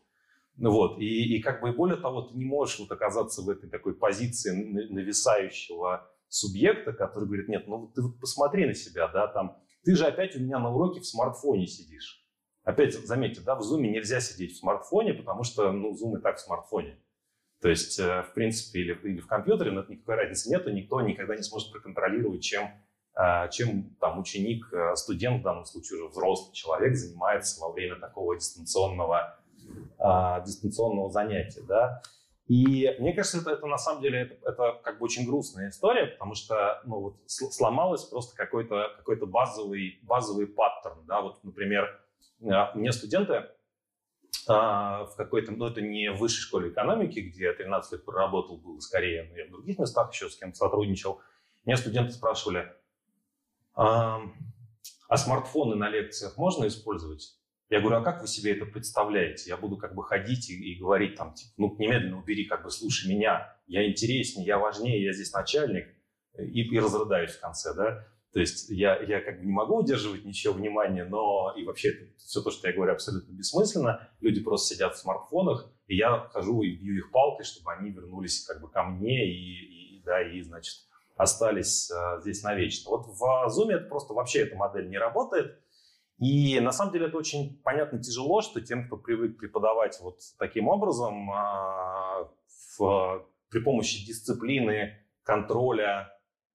Вот, и, и как бы более того, ты не можешь вот оказаться в этой такой позиции нависающего субъекта, который говорит, нет, ну ты вот посмотри на себя, да, там, ты же опять у меня на уроке в смартфоне сидишь. Опять, заметьте, да, в Zoom нельзя сидеть в смартфоне, потому что, ну, Zoom и так в смартфоне. То есть, э, в принципе, или, или в компьютере, но это никакой разницы нет, и никто никогда не сможет проконтролировать, чем чем там ученик, э, студент, в данном случае уже взрослый человек, занимается во время такого дистанционного, а, дистанционного занятия. Да? И мне кажется, это, это на самом деле это, это как бы очень грустная история, потому что ну, вот сломалось просто какой-то какой базовый, базовый паттерн. Да? Вот, например, а, мне студенты в какой-то, ну это не в высшей школе экономики, где я 13 лет проработал, было скорее, но я в других местах еще с кем-то сотрудничал, мне студенты спрашивали, а, а смартфоны на лекциях можно использовать? Я говорю, а как вы себе это представляете? Я буду как бы ходить и, и говорить там, типа, ну, немедленно убери, как бы, слушай меня, я интереснее, я важнее, я здесь начальник, и, и разрыдаюсь в конце, да? То есть я, я как бы не могу удерживать ничего внимания, но и вообще все то, что я говорю, абсолютно бессмысленно. Люди просто сидят в смартфонах, и я хожу и бью их палкой, чтобы они вернулись как бы ко мне и, и да, и, значит, остались э, здесь навечно. Вот в Zoom это просто вообще эта модель не работает. И на самом деле это очень понятно тяжело, что тем, кто привык преподавать вот таким образом, э, в, при помощи дисциплины, контроля,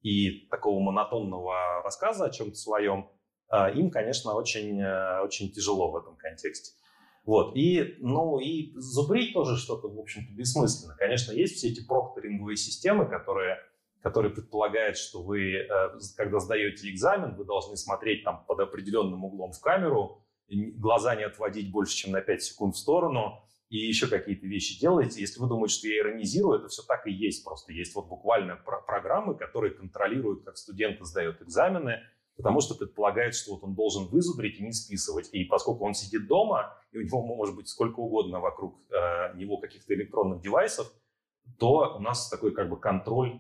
и такого монотонного рассказа о чем-то своем, а, им, конечно, очень, э, очень тяжело в этом контексте. Вот. И, ну, и зубрить тоже что-то, в общем-то, бессмысленно. Конечно, есть все эти прокторинговые системы, которые, которые предполагают, что вы, э, когда сдаете экзамен, вы должны смотреть там под определенным углом в камеру, глаза не отводить больше, чем на 5 секунд в сторону, и еще какие-то вещи делаете. Если вы думаете, что я иронизирую, это все так и есть. Просто есть вот буквально про программы, которые контролируют, как студент сдает экзамены, потому что предполагает, что вот он должен вызубрить и не списывать. И поскольку он сидит дома, и у него может быть сколько угодно вокруг э, него каких-то электронных девайсов, то у нас такой как бы контроль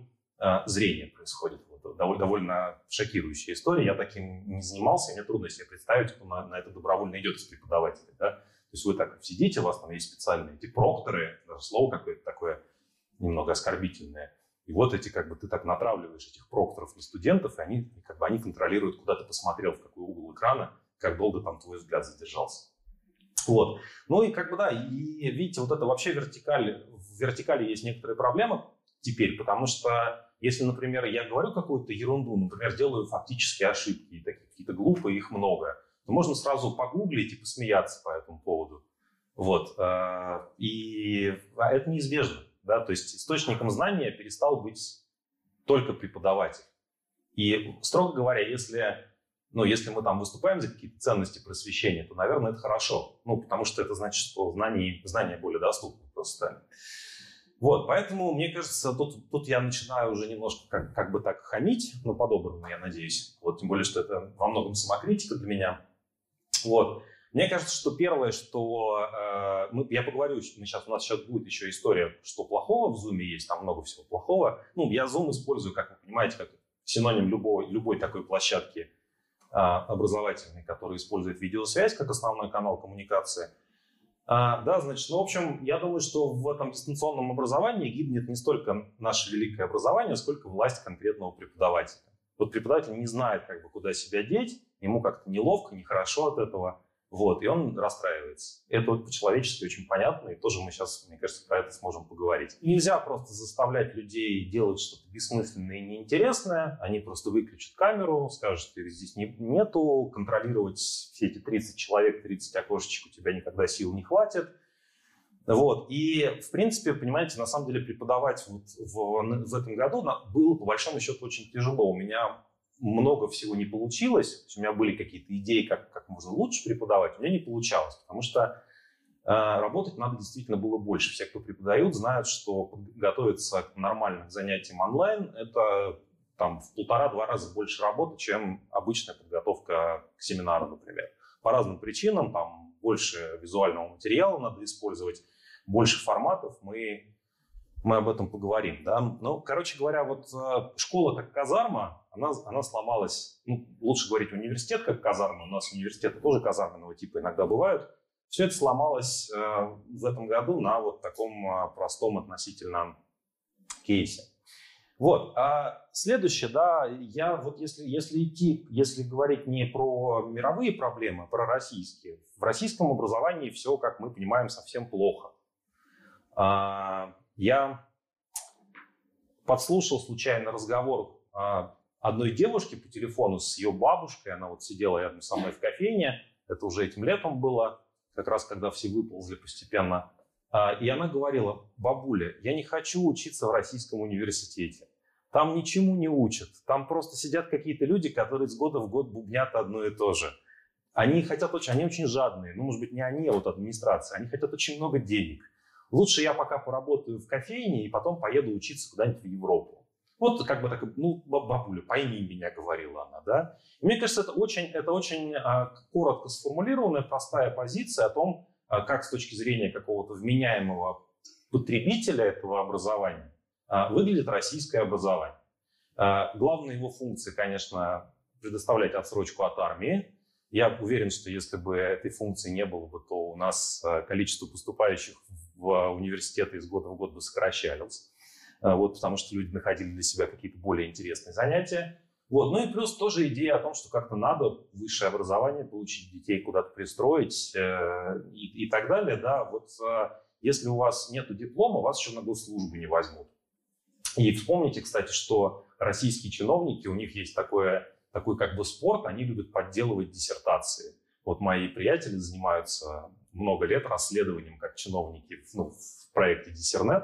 зрения происходит. Вот, довольно, довольно шокирующая история. Я таким не занимался, мне трудно себе представить, кто на, на это добровольно идет из преподавателей. Да? То есть вы так сидите, у вас там есть специальные эти прокторы, даже слово какое-то такое немного оскорбительное. И вот эти, как бы, ты так натравливаешь этих прокторов на студентов, и они, как бы, они контролируют, куда ты посмотрел, в какой угол экрана, как долго там твой взгляд задержался. Вот. Ну и как бы да, и видите, вот это вообще вертикаль, в вертикали есть некоторые проблемы теперь, потому что если, например, я говорю какую-то ерунду, например, делаю фактические ошибки, такие какие-то глупые, их много, то можно сразу погуглить и посмеяться по этому поводу. Вот. А, и а это неизбежно. Да? То есть источником знания перестал быть только преподаватель. И, строго говоря, если, ну, если мы там выступаем за какие-то ценности просвещения, то, наверное, это хорошо. Ну, потому что это значит, что знания, знания более доступны просто. Вот, поэтому, мне кажется, тут, тут я начинаю уже немножко как, как бы так хамить, ну, по-доброму, я надеюсь. Вот, тем более, что это во многом самокритика для меня. Вот. Мне кажется, что первое, что э, мы, я поговорю, мы сейчас, у нас сейчас будет еще история, что плохого в Zoom есть, там много всего плохого. Ну, я Zoom использую, как вы понимаете, как синоним любой, любой такой площадки э, образовательной, которая использует видеосвязь как основной канал коммуникации. А, да, значит, ну, в общем, я думаю, что в этом дистанционном образовании гибнет не столько наше великое образование, сколько власть конкретного преподавателя. Вот преподаватель не знает, как бы, куда себя деть, ему как-то неловко, нехорошо от этого, вот, и он расстраивается. Это вот по-человечески очень понятно, и тоже мы сейчас, мне кажется, про это сможем поговорить. Нельзя просто заставлять людей делать что-то бессмысленное и неинтересное, они просто выключат камеру, скажут, что их здесь не, нету, контролировать все эти 30 человек, 30 окошечек у тебя никогда сил не хватит. Вот. И, в принципе, понимаете, на самом деле преподавать вот в, в этом году было, по большому счету, очень тяжело. У меня много всего не получилось. у меня были какие-то идеи, как, как можно лучше преподавать, у меня не получалось, потому что э, работать надо действительно было больше. Все, кто преподают, знают, что готовиться к нормальным занятиям онлайн – это там, в полтора-два раза больше работы, чем обычная подготовка к семинару, например. По разным причинам, там больше визуального материала надо использовать, больше форматов. Мы мы об этом поговорим. Да? Ну, короче говоря, вот э, школа как казарма, она, она сломалась, ну, лучше говорить университет как казарма, у нас университеты тоже казарменного типа иногда бывают. Все это сломалось э, в этом году на вот таком э, простом относительно кейсе. Вот. А следующее, да, я вот если, если идти, если говорить не про мировые проблемы, а про российские, в российском образовании все, как мы понимаем, совсем плохо. А, я подслушал случайно разговор а, одной девушки по телефону с ее бабушкой. Она вот сидела рядом со мной в кофейне. Это уже этим летом было, как раз когда все выползли постепенно. А, и она говорила, бабуля, я не хочу учиться в российском университете. Там ничему не учат. Там просто сидят какие-то люди, которые с года в год бубнят одно и то же. Они хотят очень, они очень жадные. Ну, может быть, не они, а вот администрация. Они хотят очень много денег. Лучше я пока поработаю в кофейне и потом поеду учиться куда-нибудь в Европу. Вот как бы так, ну, бабуля, пойми меня, говорила она, да. И мне кажется, это очень, это очень а, коротко сформулированная, простая позиция о том, а, как с точки зрения какого-то вменяемого потребителя этого образования а, выглядит российское образование. Главная его функция, конечно, предоставлять отсрочку от армии. Я уверен, что если бы этой функции не было бы, то у нас количество поступающих в университеты из года в год бы сокращалось. Э, вот, потому что люди находили для себя какие-то более интересные занятия. Вот. Ну и плюс тоже идея о том, что как-то надо высшее образование получить, детей куда-то пристроить э, и, и так далее. Да, вот э, если у вас нет диплома, вас еще на госслужбу не возьмут. И вспомните, кстати, что российские чиновники, у них есть такое, такой как бы спорт, они любят подделывать диссертации. Вот мои приятели занимаются много лет расследованием как чиновники ну, в проекте Диссернет,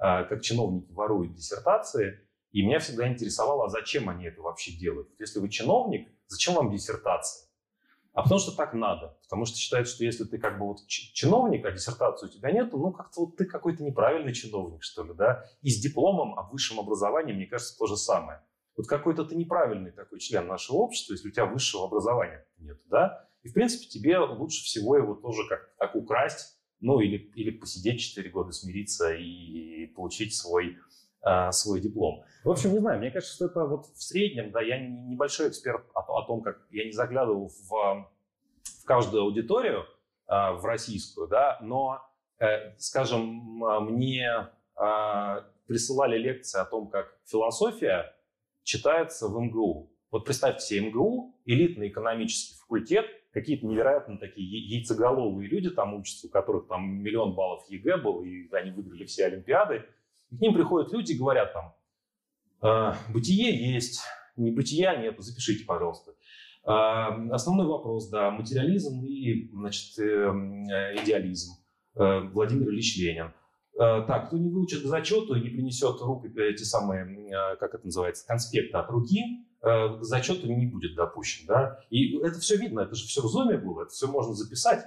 как чиновники воруют диссертации, и меня всегда интересовало, а зачем они это вообще делают. Если вы чиновник, зачем вам диссертация? А потому что так надо. Потому что считают, что если ты как бы вот чиновник, а диссертации у тебя нету, ну как-то вот ты какой-то неправильный чиновник, что ли, да? И с дипломом о высшем образовании, мне кажется, то же самое. Вот какой-то ты неправильный такой член нашего общества, если у тебя высшего образования нет, да? И, в принципе, тебе лучше всего его тоже как-то так украсть, ну или, или посидеть 4 года, смириться и получить свой а, свой диплом. В общем, не знаю, мне кажется, что это вот в среднем, да, я небольшой эксперт о, о том, как я не заглядывал в, в каждую аудиторию э, в российскую, да, но, э, скажем, мне присылали лекции о том, как философия читается в МГУ. Вот представьте себе МГУ, элитный экономический факультет, какие-то невероятно такие яйцеголовые люди там учатся, у которых там миллион баллов ЕГЭ был, и они выиграли все Олимпиады. И к ним приходят люди и говорят там, «А, бытие есть, не бытия нет, запишите, пожалуйста. А, основной вопрос, да, материализм и, значит, эм, идеализм. Э, Владимир Ильич Ленин. Э, так, кто не выучит зачету и не принесет рук эти самые, э, как это называется, конспекты от руки, к зачету не будет допущен, да. И это все видно, это же все в зуме было, это все можно записать.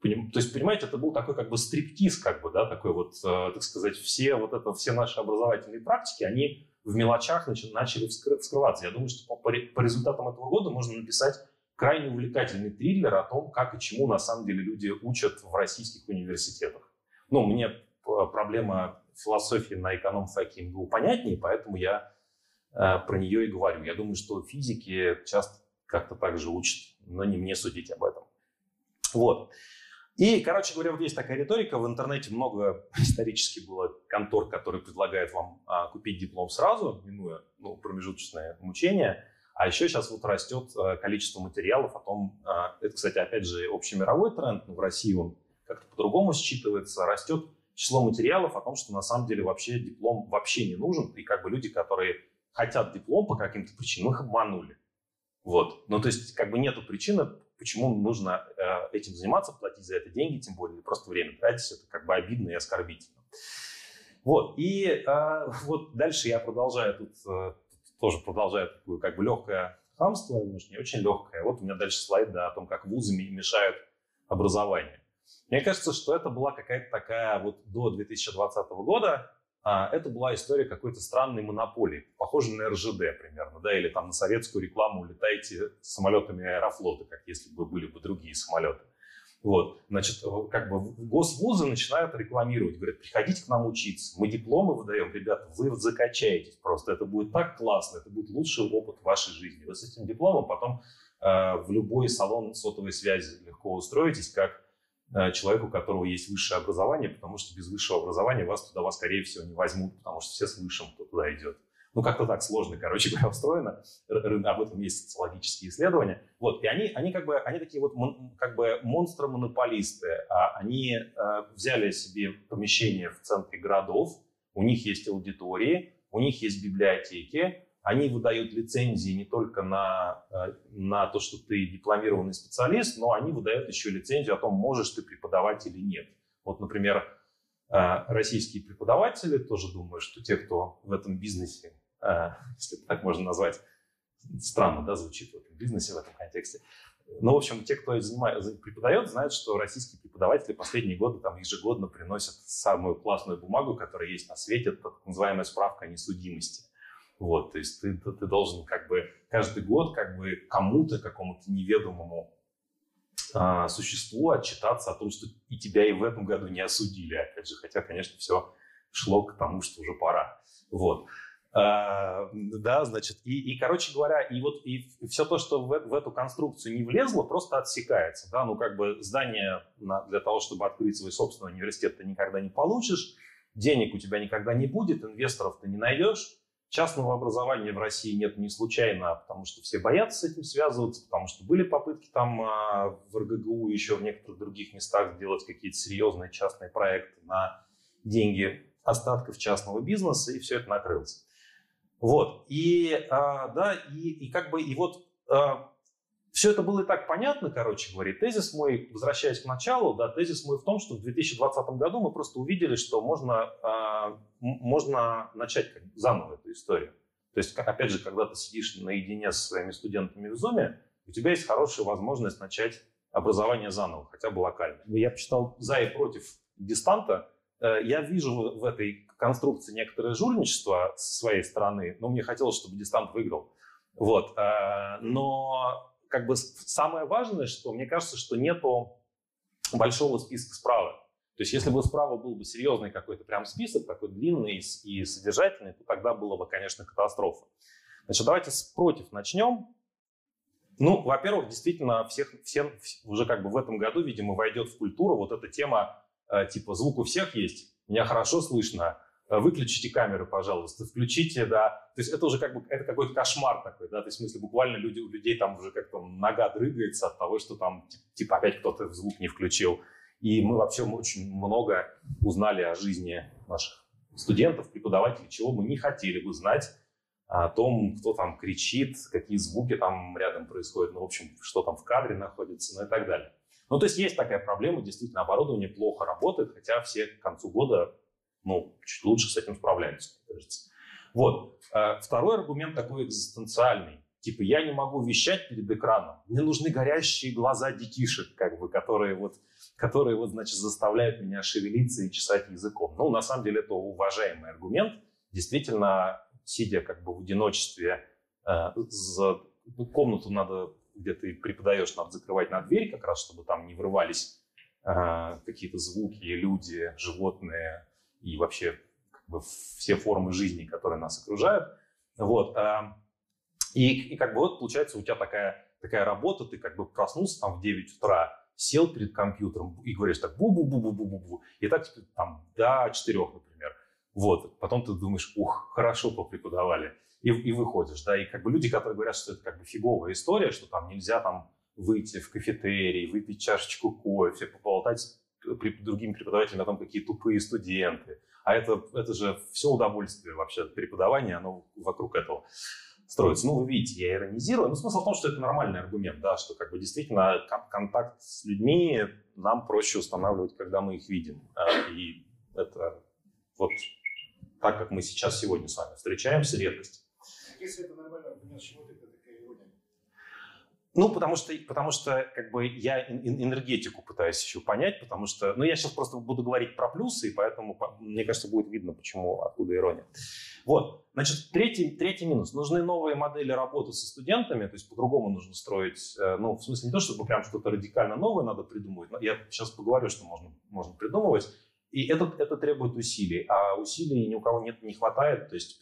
То есть, понимаете, это был такой как бы стриптиз, как бы, да, такой вот, э, так сказать, все вот это, все наши образовательные практики, они в мелочах начали, начали вскрываться. Я думаю, что по, по результатам этого года можно написать крайне увлекательный триллер о том, как и чему на самом деле люди учат в российских университетах. Ну, мне э, проблема философии на эконом-факе МГУ понятнее, поэтому я э, про нее и говорю. Я думаю, что физики часто как-то так же учат, но не мне судить об этом. Вот. И, короче говоря, вот есть такая риторика. В интернете много [laughs] исторически было контор, которые предлагают вам а, купить диплом сразу, минуя ну, промежуточное мучение. А еще сейчас вот растет а, количество материалов о том, а, это, кстати, опять же, общемировой тренд, но в России он как-то по-другому считывается, растет число материалов о том, что на самом деле вообще диплом вообще не нужен, и как бы люди, которые хотят диплом по каким-то причинам, их обманули. Вот. Ну, то есть, как бы нету причины почему нужно э, этим заниматься, платить за это деньги, тем более, просто время тратить, это как бы обидно и оскорбительно. Вот, и э, вот дальше я продолжаю тут, э, тоже продолжаю такую как бы легкое хамство, может, не очень легкое. Вот у меня дальше слайд да, о том, как вузы мешают образованию. Мне кажется, что это была какая-то такая вот до 2020 года это была история какой-то странной монополии, похожей на РЖД примерно, да, или там на советскую рекламу летаете самолетами аэрофлота, как если бы были бы другие самолеты. Вот, значит, как бы госвузы начинают рекламировать, говорят, приходите к нам учиться, мы дипломы выдаем, ребята, вы закачаетесь просто, это будет так классно, это будет лучший опыт вашей жизни. Вы с этим дипломом потом э, в любой салон сотовой связи легко устроитесь, как Э, человеку, у которого есть высшее образование, потому что без высшего образования вас туда, вас, скорее всего, не возьмут, потому что все с высшим, кто туда идет. Ну, как-то так сложно, короче [laughs] говоря, устроено. Об этом есть социологические исследования. Вот, и они, они как бы, они такие вот как бы монстры-монополисты. А они э, взяли себе помещение в центре городов, у них есть аудитории, у них есть библиотеки, они выдают лицензии не только на, э, на то, что ты дипломированный специалист, но они выдают еще лицензию о том, можешь ты преподавать или нет. Вот, например, э, российские преподаватели тоже думают, что те, кто в этом бизнесе, э, если так можно назвать, странно да, звучит в этом бизнесе, в этом контексте, но, в общем, те, кто занимает, преподает, знают, что российские преподаватели последние годы там ежегодно приносят самую классную бумагу, которая есть на свете, это так называемая справка о несудимости. Вот, то есть ты, ты, должен как бы каждый год как бы кому-то, какому-то неведомому а, существу отчитаться о том, что и тебя и в этом году не осудили, опять же, хотя, конечно, все шло к тому, что уже пора. Вот. А, да, значит, и, и, короче говоря, и вот и все то, что в, в эту конструкцию не влезло, просто отсекается, да, ну, как бы здание на, для того, чтобы открыть свой собственный университет, ты никогда не получишь, денег у тебя никогда не будет, инвесторов ты не найдешь, частного образования в России нет не случайно, а потому что все боятся с этим связываться, потому что были попытки там а, в РГГУ еще в некоторых других местах сделать какие-то серьезные частные проекты на деньги остатков частного бизнеса, и все это накрылось. Вот. И, а, да, и, и как бы, и вот все это было и так понятно, короче говоря. Тезис мой, возвращаясь к началу, да, тезис мой в том, что в 2020 году мы просто увидели, что можно, а, можно начать как, заново эту историю. То есть, опять же, когда ты сидишь наедине со своими студентами в Zoom, у тебя есть хорошая возможность начать образование заново, хотя бы локально. Я почитал за и против дистанта. Э, я вижу в этой конструкции некоторое жульничество с своей стороны, но мне хотелось, чтобы дистант выиграл. Вот. Э, но как бы самое важное, что мне кажется, что нету большого списка справа. То есть если бы справа был бы серьезный какой-то прям список, такой длинный и содержательный, то тогда было бы, конечно, катастрофа. Значит, давайте против начнем. Ну, во-первых, действительно, всех, всем уже как бы в этом году, видимо, войдет в культуру вот эта тема, э, типа, звук у всех есть, меня хорошо слышно, выключите камеру, пожалуйста, включите, да. То есть это уже как бы, это какой-то кошмар такой, да, то есть в смысле буквально люди, у людей там уже как-то нога дрыгается от того, что там типа опять кто-то звук не включил. И мы вообще очень много узнали о жизни наших студентов, преподавателей, чего мы не хотели бы знать о том, кто там кричит, какие звуки там рядом происходят, ну, в общем, что там в кадре находится, ну и так далее. Ну, то есть есть такая проблема, действительно, оборудование плохо работает, хотя все к концу года ну, чуть лучше с этим справляются, мне кажется. Вот. А второй аргумент такой экзистенциальный. Типа, я не могу вещать перед экраном. Мне нужны горящие глаза детишек, как бы, которые вот, которые вот, значит, заставляют меня шевелиться и чесать языком. Ну, на самом деле, это уважаемый аргумент. Действительно, сидя как бы в одиночестве, э, за, ну, комнату надо, где ты преподаешь, надо закрывать на дверь, как раз, чтобы там не врывались э, какие-то звуки, люди, животные, и вообще как бы, все формы жизни, которые нас окружают. Вот. А, и, и как бы вот получается у тебя такая, такая работа, ты как бы проснулся там в 9 утра, сел перед компьютером и говоришь так бу-бу-бу-бу-бу-бу-бу, и так типа, там до 4, например. Вот. Потом ты думаешь, ух, хорошо попреподавали. И, и выходишь, да, и как бы люди, которые говорят, что это как бы фиговая история, что там нельзя там выйти в кафетерий, выпить чашечку кофе, поболтать другим преподавателям о том, какие тупые студенты. А это, это же все удовольствие вообще преподавания, оно вокруг этого строится. Ну, вы видите, я иронизирую, но смысл в том, что это нормальный аргумент, да, что как бы действительно контакт с людьми нам проще устанавливать, когда мы их видим. И это вот так, как мы сейчас сегодня с вами встречаемся, редкость. Если это нормальный аргумент, чего ты ну, потому что, потому что как бы я энергетику пытаюсь еще понять, потому что, ну, я сейчас просто буду говорить про плюсы, и поэтому, мне кажется, будет видно, почему, откуда ирония. Вот, значит, третий, третий минус. Нужны новые модели работы со студентами, то есть по-другому нужно строить, э, ну, в смысле не то, чтобы прям что-то радикально новое надо придумывать, но я сейчас поговорю, что можно, можно придумывать, и это, это требует усилий, а усилий ни у кого нет, не хватает, то есть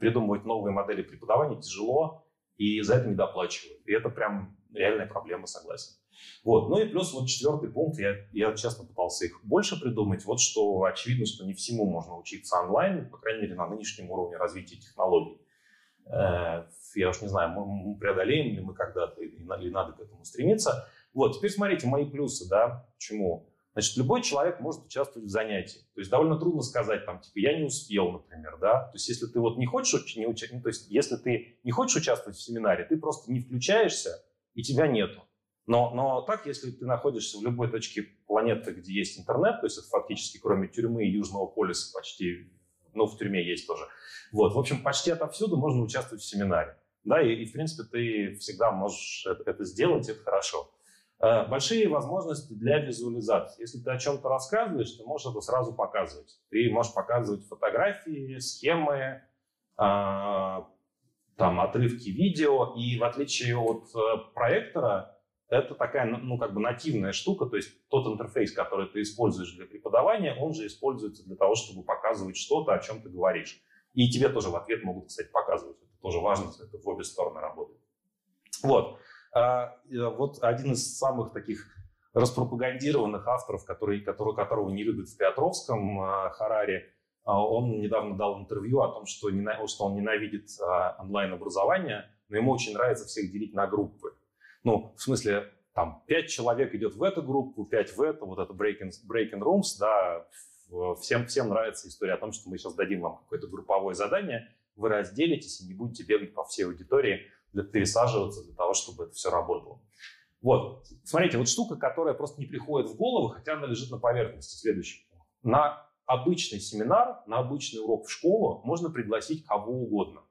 придумывать новые модели преподавания тяжело, и за это недоплачивают. И это прям реальная проблема, согласен. Вот. Ну и плюс вот четвертый пункт, я, я честно пытался их больше придумать, вот что очевидно, что не всему можно учиться онлайн, по крайней мере, на нынешнем уровне развития технологий. Э, я уж не знаю, мы преодолеем ли мы когда-то или надо к этому стремиться. Вот, теперь смотрите, мои плюсы, да, почему? Значит, любой человек может участвовать в занятии. То есть довольно трудно сказать, там, типа, я не успел, например, да. То есть если ты вот не хочешь, не уча... ну, то есть если ты не хочешь участвовать в семинаре, ты просто не включаешься, и тебя нету. Но, но так, если ты находишься в любой точке планеты, где есть интернет, то есть это фактически кроме тюрьмы и Южного полюса почти, ну, в тюрьме есть тоже. Вот, в общем, почти отовсюду можно участвовать в семинаре. Да, и, и в принципе, ты всегда можешь это, это сделать, это хорошо. Э, большие возможности для визуализации. Если ты о чем-то рассказываешь, ты можешь это сразу показывать. Ты можешь показывать фотографии, схемы, а, там, отрывки видео. И в отличие от э, проектора, это такая, ну, как бы нативная штука, то есть тот интерфейс, который ты используешь для преподавания, он же используется для того, чтобы показывать что-то, о чем ты говоришь. И тебе тоже в ответ могут, кстати, показывать. Это тоже важно, это в обе стороны работает. Вот. А, вот один из самых таких распропагандированных авторов, который, который, которого не любят в Петровском, а, Харари, а, он недавно дал интервью о том, что, что он ненавидит онлайн-образование, но ему очень нравится всех делить на группы. Ну, в смысле, там, пять человек идет в эту группу, пять в эту, вот это breaking, breaking rooms, да, всем, всем нравится история о том, что мы сейчас дадим вам какое-то групповое задание, вы разделитесь и не будете бегать по всей аудитории, для, пересаживаться для того, чтобы это все работало. Вот, смотрите, вот штука, которая просто не приходит в голову, хотя она лежит на поверхности, следующий. На обычный семинар, на обычный урок в школу можно пригласить кого угодно.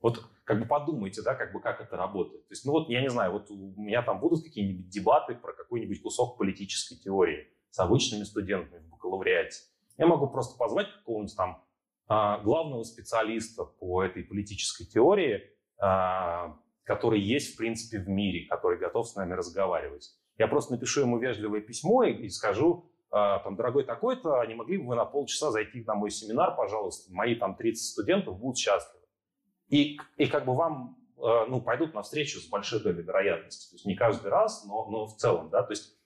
Вот как бы подумайте, да, как бы как это работает. То есть, ну вот, я не знаю, вот у меня там будут какие-нибудь дебаты про какой-нибудь кусок политической теории с обычными студентами в бакалавриате. Я могу просто позвать какого-нибудь там а, главного специалиста по этой политической теории, который есть, в принципе, в мире, который готов с нами разговаривать. Я просто напишу ему вежливое письмо и, и скажу, а, там, дорогой такой-то, не могли бы вы на полчаса зайти на мой семинар, пожалуйста, мои там 30 студентов будут счастливы. И, и как бы вам ну, пойдут навстречу с большой долей вероятности. То есть не каждый раз, но, но в целом. Да? То есть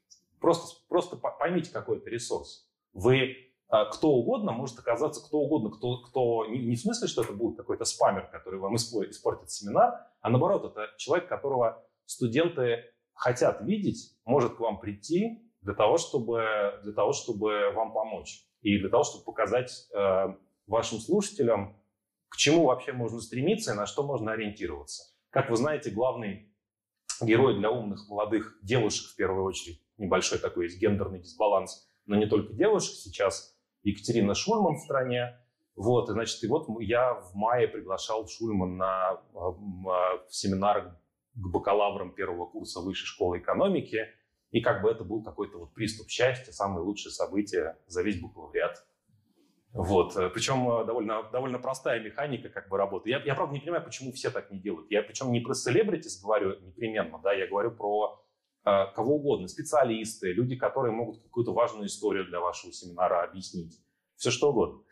просто, просто поймите какой это ресурс. Вы а, кто угодно, может оказаться кто угодно, кто, кто не, не в смысле, что это будет какой-то спамер, который вам испортит семинар, а наоборот, это человек, которого студенты хотят видеть, может к вам прийти для того, чтобы, для того, чтобы вам помочь и для того, чтобы показать э, вашим слушателям, к чему вообще можно стремиться и на что можно ориентироваться. Как вы знаете, главный герой для умных молодых девушек, в первую очередь, небольшой такой есть гендерный дисбаланс, но не только девушек сейчас – Екатерина Шульман в стране. Вот, значит, и вот я в мае приглашал Шульман на а, семинар к бакалаврам первого курса высшей школы экономики. И как бы это был какой-то вот приступ счастья, самое лучшее событие за весь бакалавриат. Вот. Э, Причем э, довольно, довольно простая механика как бы работы. Я, я, правда, не понимаю, почему все так не делают. Я причем не про селебритис говорю непременно, да, я говорю про кого угодно, специалисты, люди, которые могут какую-то важную историю для вашего семинара объяснить, все что угодно.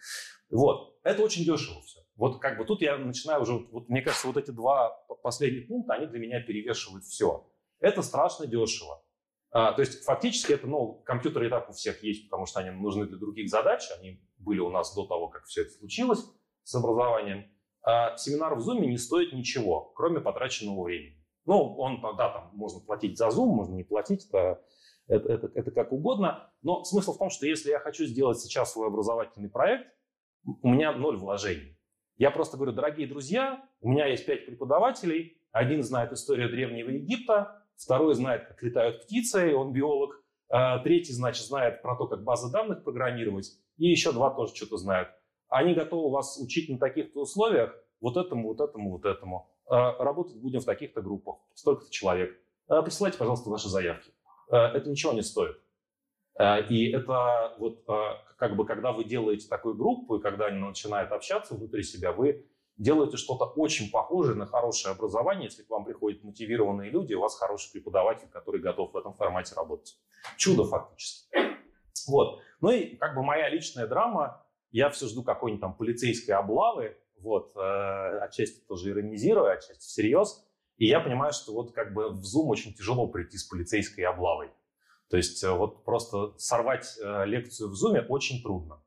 Вот, это очень дешево все. Вот как бы тут я начинаю уже, вот мне кажется, вот эти два последних пункта, они для меня перевешивают все. Это страшно дешево. А, то есть фактически это, ну, компьютеры и так у всех есть, потому что они нужны для других задач, они были у нас до того, как все это случилось с образованием. А семинар в Zoom не стоит ничего, кроме потраченного времени. Ну, он, да, там можно платить за Zoom, можно не платить, это, это, это, это как угодно. Но смысл в том, что если я хочу сделать сейчас свой образовательный проект, у меня ноль вложений. Я просто говорю, дорогие друзья, у меня есть пять преподавателей, один знает историю Древнего Египта, второй знает, как летают птицы, он биолог, а третий, значит, знает про то, как базы данных программировать, и еще два тоже что-то знают. Они готовы вас учить на таких-то условиях, вот этому, вот этому, вот этому. А, работать будем в таких-то группах, столько-то человек. А, присылайте, пожалуйста, ваши заявки. А, это ничего не стоит. И это вот как бы, когда вы делаете такую группу, и когда они начинают общаться внутри себя, вы делаете что-то очень похожее на хорошее образование, если к вам приходят мотивированные люди, у вас хороший преподаватель, который готов в этом формате работать. Чудо фактически. Вот. Ну и как бы моя личная драма, я все жду какой-нибудь там полицейской облавы, вот, э, отчасти тоже иронизирую, отчасти всерьез. И я понимаю, что вот как бы в Zoom очень тяжело прийти с полицейской облавой. То есть э, вот просто сорвать э, лекцию в Zoom очень трудно.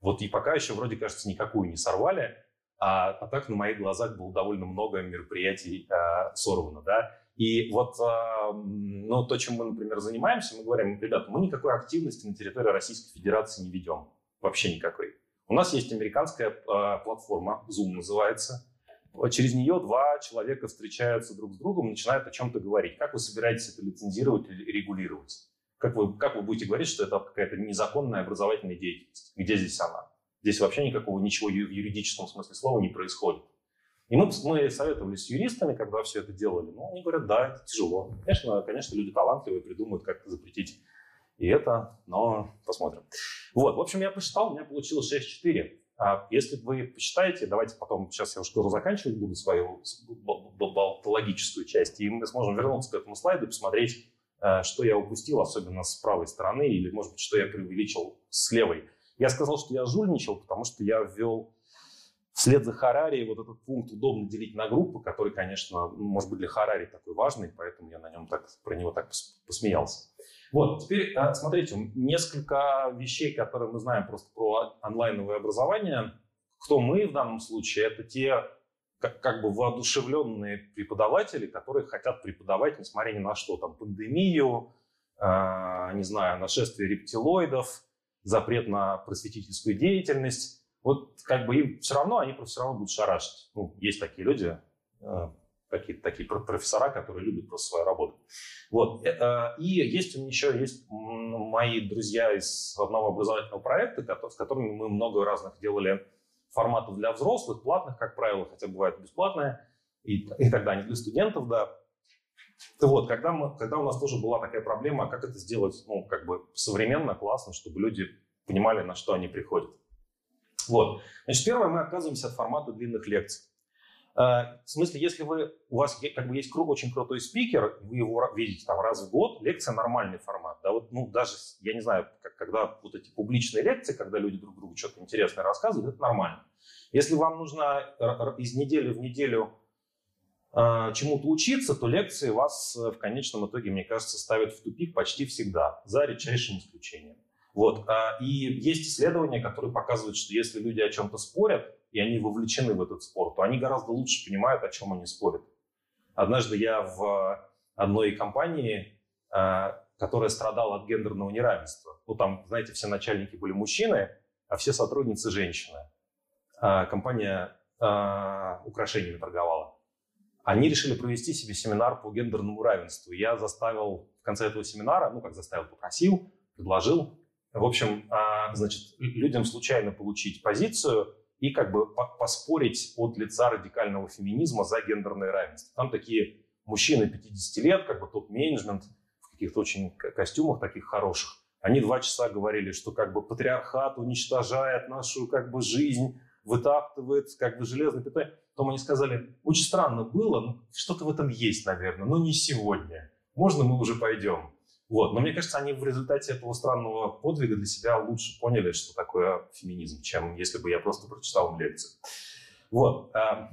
Вот и пока еще вроде кажется никакую не сорвали, а, а так на моих глазах было довольно много мероприятий э, сорвано, да. И вот э, ну, то, чем мы, например, занимаемся, мы говорим, ребята, мы никакой активности на территории Российской Федерации не ведем, вообще никакой. У нас есть американская э, платформа, Zoom называется. Через нее два человека встречаются друг с другом, начинают о чем-то говорить. Как вы собираетесь это лицензировать или регулировать? Как вы, как вы будете говорить, что это какая-то незаконная образовательная деятельность? Где здесь она? Здесь вообще никакого ничего в юридическом смысле слова не происходит. И мы, мы советовались с юристами, когда все это делали. Ну, они говорят, да, это тяжело. Конечно, конечно, люди талантливые придумают, как запретить и это, но посмотрим. Вот, в общем, я посчитал, у меня получилось 6,4. А если вы посчитаете, давайте потом, сейчас я уже скоро заканчивать буду свою болтологическую часть, и мы сможем вернуться к этому слайду и посмотреть, э, что я упустил, особенно с правой стороны, или, может быть, что я преувеличил с левой. Я сказал, что я жульничал, потому что я ввел вслед за Харари вот этот пункт удобно делить на группы, который, конечно, может быть для Харари такой важный, поэтому я на нем так, про него так посмеялся. Вот, теперь а, смотрите, несколько вещей, которые мы знаем просто про онлайновое образование. Кто мы в данном случае? Это те как, как бы воодушевленные преподаватели, которые хотят преподавать, несмотря ни на что, там, пандемию, э, не знаю, нашествие рептилоидов, запрет на просветительскую деятельность. Вот как бы им все равно, они все равно будут шарашить. Ну, есть такие люди, э, такие, такие профессора, которые любят просто свою работу. Вот. Э, и есть у меня еще есть мои друзья из одного образовательного проекта, с которыми мы много разных делали форматов для взрослых, платных, как правило, хотя бывают бесплатные, и, и тогда не для студентов, да. Вот, когда, мы, когда у нас тоже была такая проблема, как это сделать, ну, как бы современно, классно, чтобы люди понимали, на что они приходят. Вот. Значит, первое, мы отказываемся от формата длинных лекций. Э, в смысле, если вы, у вас как бы есть очень крутой спикер, вы его видите там раз в год, лекция нормальный формат. Да, вот, ну, даже, я не знаю, как, когда вот эти публичные лекции, когда люди друг другу что-то интересное рассказывают, это нормально. Если вам нужно из недели в неделю э, чему-то учиться, то лекции вас э, в конечном итоге, мне кажется, ставят в тупик почти всегда, за редчайшим исключением. Вот. И есть исследования, которые показывают, что если люди о чем-то спорят, и они вовлечены в этот спор, то они гораздо лучше понимают, о чем они спорят. Однажды я в одной компании, э, которая страдала от гендерного неравенства, ну там, знаете, все начальники были мужчины, а все сотрудницы женщины. А компания э, украшениями торговала. Они решили провести себе семинар по гендерному равенству. Я заставил в конце этого семинара, ну как заставил, попросил, предложил, в общем, э, значит, людям случайно получить позицию и как бы поспорить от лица радикального феминизма за гендерное равенство. Там такие мужчины 50 лет, как бы топ-менеджмент, в каких-то очень костюмах таких хороших. Они два часа говорили, что как бы патриархат уничтожает нашу как бы жизнь, вытаптывает как бы железное питание. Потом они сказали, очень странно было, ну, что-то в этом есть, наверное, но не сегодня. Можно мы уже пойдем? Вот. Но мне кажется, они в результате этого странного подвига для себя лучше поняли, что такое феминизм, чем если бы я просто прочитал им лекцию. Вот. А,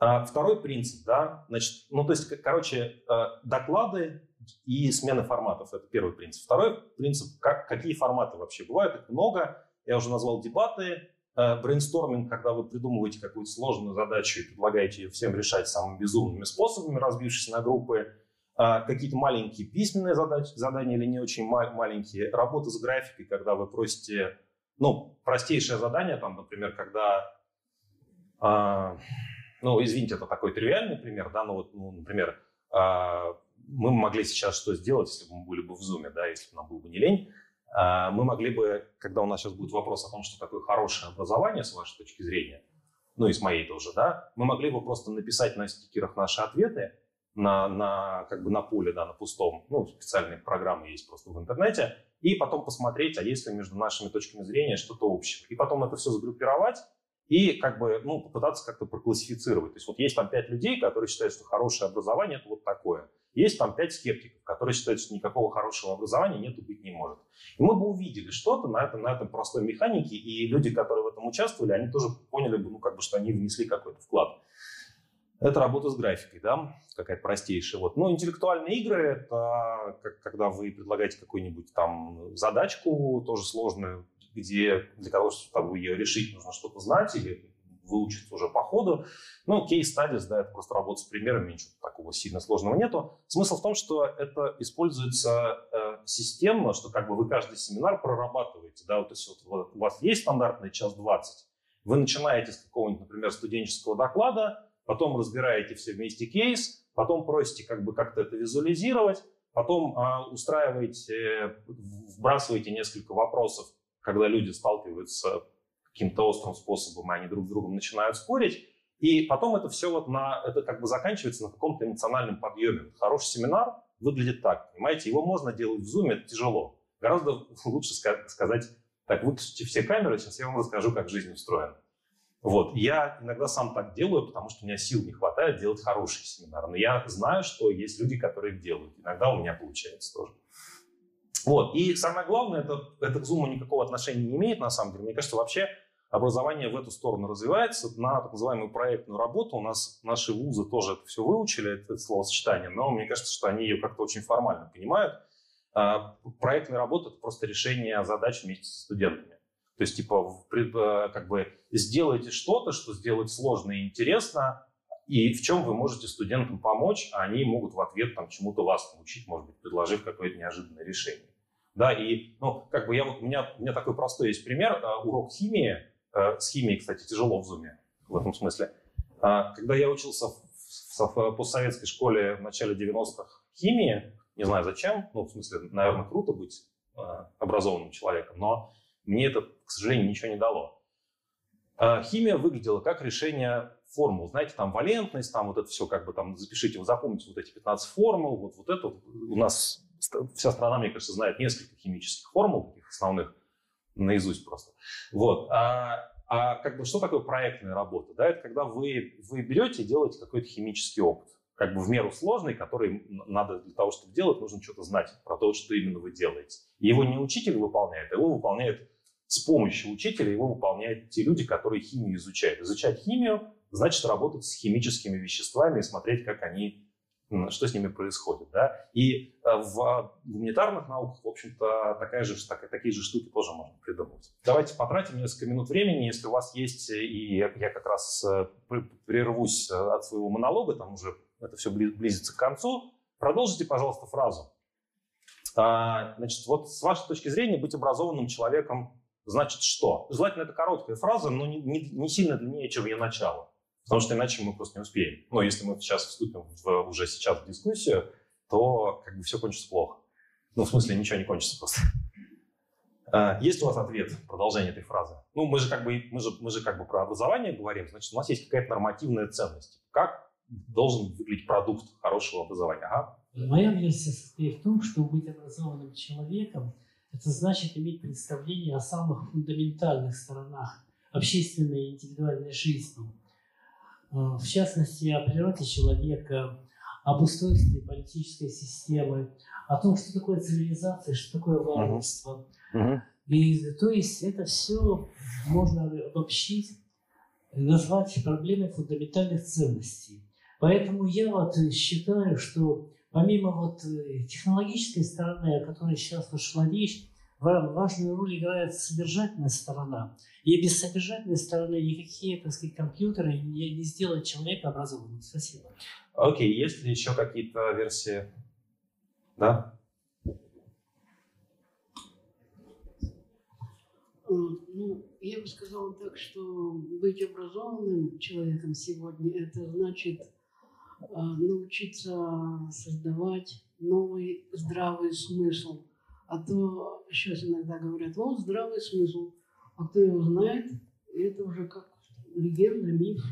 а второй принцип, да, значит, ну то есть, короче, а, доклады и смена форматов – это первый принцип. Второй принцип, как, какие форматы вообще бывают, их много. Я уже назвал дебаты, брейнсторминг, когда вы придумываете какую-то сложную задачу и предлагаете ее всем решать самыми безумными способами, разбившись на группы – какие-то маленькие письменные задачи, задания или не очень маленькие, работа с графикой, когда вы просите, ну, простейшее задание, там, например, когда, э, ну, извините, это такой тривиальный пример, да, но вот, ну, например, э, мы могли сейчас что сделать, если бы мы были бы в Zoom, да, если бы нам был бы не лень, э, мы могли бы, когда у нас сейчас будет вопрос о том, что такое хорошее образование, с вашей точки зрения, ну и с моей тоже, да, мы могли бы просто написать на стикерах наши ответы, на, на, как бы на поле, да, на пустом. Ну, специальные программы есть просто в интернете. И потом посмотреть, а есть ли между нашими точками зрения что-то общее. И потом это все сгруппировать и как бы, ну, попытаться как-то проклассифицировать. То есть вот есть там пять людей, которые считают, что хорошее образование – это вот такое. Есть там пять скептиков, которые считают, что никакого хорошего образования нету быть не может. И мы бы увидели что-то на этом, на этом простой механике, и люди, которые в этом участвовали, они тоже поняли бы, ну, как бы, что они внесли какой-то вклад. Это работа с графикой, да, какая-то простейшая. Вот. Ну, интеллектуальные игры – это как, когда вы предлагаете какую-нибудь там задачку, тоже сложную, где для того, чтобы ее решить, нужно что-то знать или выучиться уже по ходу. Ну, кейс studies, да, это просто работа с примерами, ничего такого сильно сложного нету. Смысл в том, что это используется э, системно, что как бы вы каждый семинар прорабатываете, да, вот, то есть вот, у вас есть стандартный час 20, вы начинаете с какого-нибудь, например, студенческого доклада, потом разбираете все вместе кейс, потом просите как бы как-то это визуализировать, потом а, устраиваете, вбрасываете несколько вопросов, когда люди сталкиваются каким-то острым способом, и они друг с другом начинают спорить, и потом это все вот на, это как бы заканчивается на каком-то эмоциональном подъеме. Хороший семинар выглядит так, понимаете, его можно делать в Zoom, это тяжело. Гораздо лучше сказать, так, выключите все камеры, сейчас я вам расскажу, как жизнь устроена. Вот. Я иногда сам так делаю, потому что у меня сил не хватает делать хороший семинар. Но я знаю, что есть люди, которые их делают. Иногда у меня получается тоже. Вот. И самое главное, это, это к Zoom никакого отношения не имеет, на самом деле. Мне кажется, вообще образование в эту сторону развивается. На так называемую проектную работу у нас наши вузы тоже это все выучили, это, это словосочетание, но мне кажется, что они ее как-то очень формально понимают. А, проектная работа – это просто решение задач вместе со студентами. То есть, типа, э, как бы сделайте что-то, что сделать сложно и интересно, и в чем вы можете студентам помочь, а они могут в ответ там чему-то вас научить, может быть, предложив какое-то неожиданное решение. Да, и, ну, как бы я вот, у меня, у меня такой простой есть пример, э, урок химии, э, с химией, кстати, тяжело в зуме, в этом смысле. Когда я учился в, в, постсоветской школе в начале 90-х химии, не знаю зачем, ну, в смысле, наверное, круто быть образованным человеком, но мне это, к сожалению, ничего не дало. Э, химия выглядела как решение формул. Знаете, там валентность, там вот это все, как бы там запишите, вы запомните вот эти 15 формул, вот, вот это у нас вся страна, мне кажется, знает несколько химических формул, таких основных, наизусть просто. Вот. А, а как бы что такое проектная работа? Да, это когда вы, вы берете и делаете какой-то химический опыт, как бы в меру сложный, который надо для того, чтобы делать, нужно что-то знать про то, что именно вы делаете. Его не учитель выполняет, а его выполняет с помощью учителя, его выполняют те люди, которые химию изучают. Изучать химию значит работать с химическими веществами и смотреть, как они что с ними происходит. Да? И э, в гуманитарных науках, в общем-то, такая же, так, такие же штуки тоже можно придумать. Давайте потратим несколько минут времени, если у вас есть, и я как раз э, прервусь э, от своего монолога, там уже это все близится к концу, продолжите, пожалуйста, фразу. А, значит, вот с вашей точки зрения быть образованным человеком значит что? Желательно это короткая фраза, но не, не, не сильно длиннее, чем ее начало. Потому что иначе мы просто не успеем. Но если мы сейчас вступим в, уже сейчас в дискуссию, то как бы все кончится плохо. Ну, в смысле, ничего не кончится просто. А, есть у вас ответ, продолжение этой фразы? Ну, мы же как бы, мы же, мы же как бы про образование говорим, значит, у нас есть какая-то нормативная ценность. Как должен выглядеть продукт хорошего образования? Ага. Моя версия состоит в том, что быть образованным человеком – это значит иметь представление о самых фундаментальных сторонах общественной и индивидуальной жизни – Э, в частности, о природе человека, об устройстве политической системы, о том, что такое цивилизация, что такое варварство. Uh-huh. И, то есть это все можно обобщить, назвать проблемой фундаментальных ценностей. Поэтому я вот считаю, что помимо вот э, технологической стороны, о которой сейчас вышла речь, важную роль играет содержательная сторона. И без содержательной стороны никакие, так сказать, компьютеры не, не сделают человека образованным. Спасибо. Окей, okay. есть ли еще какие-то версии? Да? Э, ну, я бы сказала так, что быть образованным человеком сегодня, это значит научиться создавать новый здравый смысл – а то сейчас иногда говорят, вот здравый смысл. А кто его знает, это уже как легенда, миф.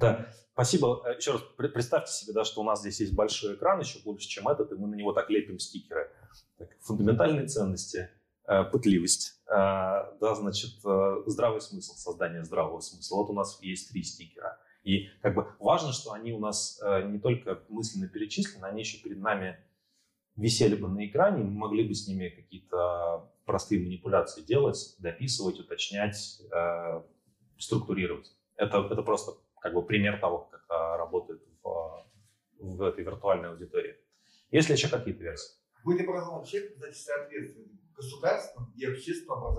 Да, спасибо. Э, еще раз представьте себе, да, что у нас здесь есть большой экран, еще больше, чем этот, и мы на него так лепим стикеры. Так, фундаментальные ценности, э, пытливость, э, да, значит, здравый смысл, создание здравого смысла. Вот у нас есть три стикера. И как бы важно, что они у нас не только мысленно перечислены, они еще перед нами висели бы на экране, мы могли бы с ними какие-то простые манипуляции делать, дописывать, уточнять, э, структурировать. Это, это просто как бы пример того, как это работает в, в этой виртуальной аудитории. Есть ли еще какие-то версии? Быть образованным человеком, значит, соответствовать государственному и общественному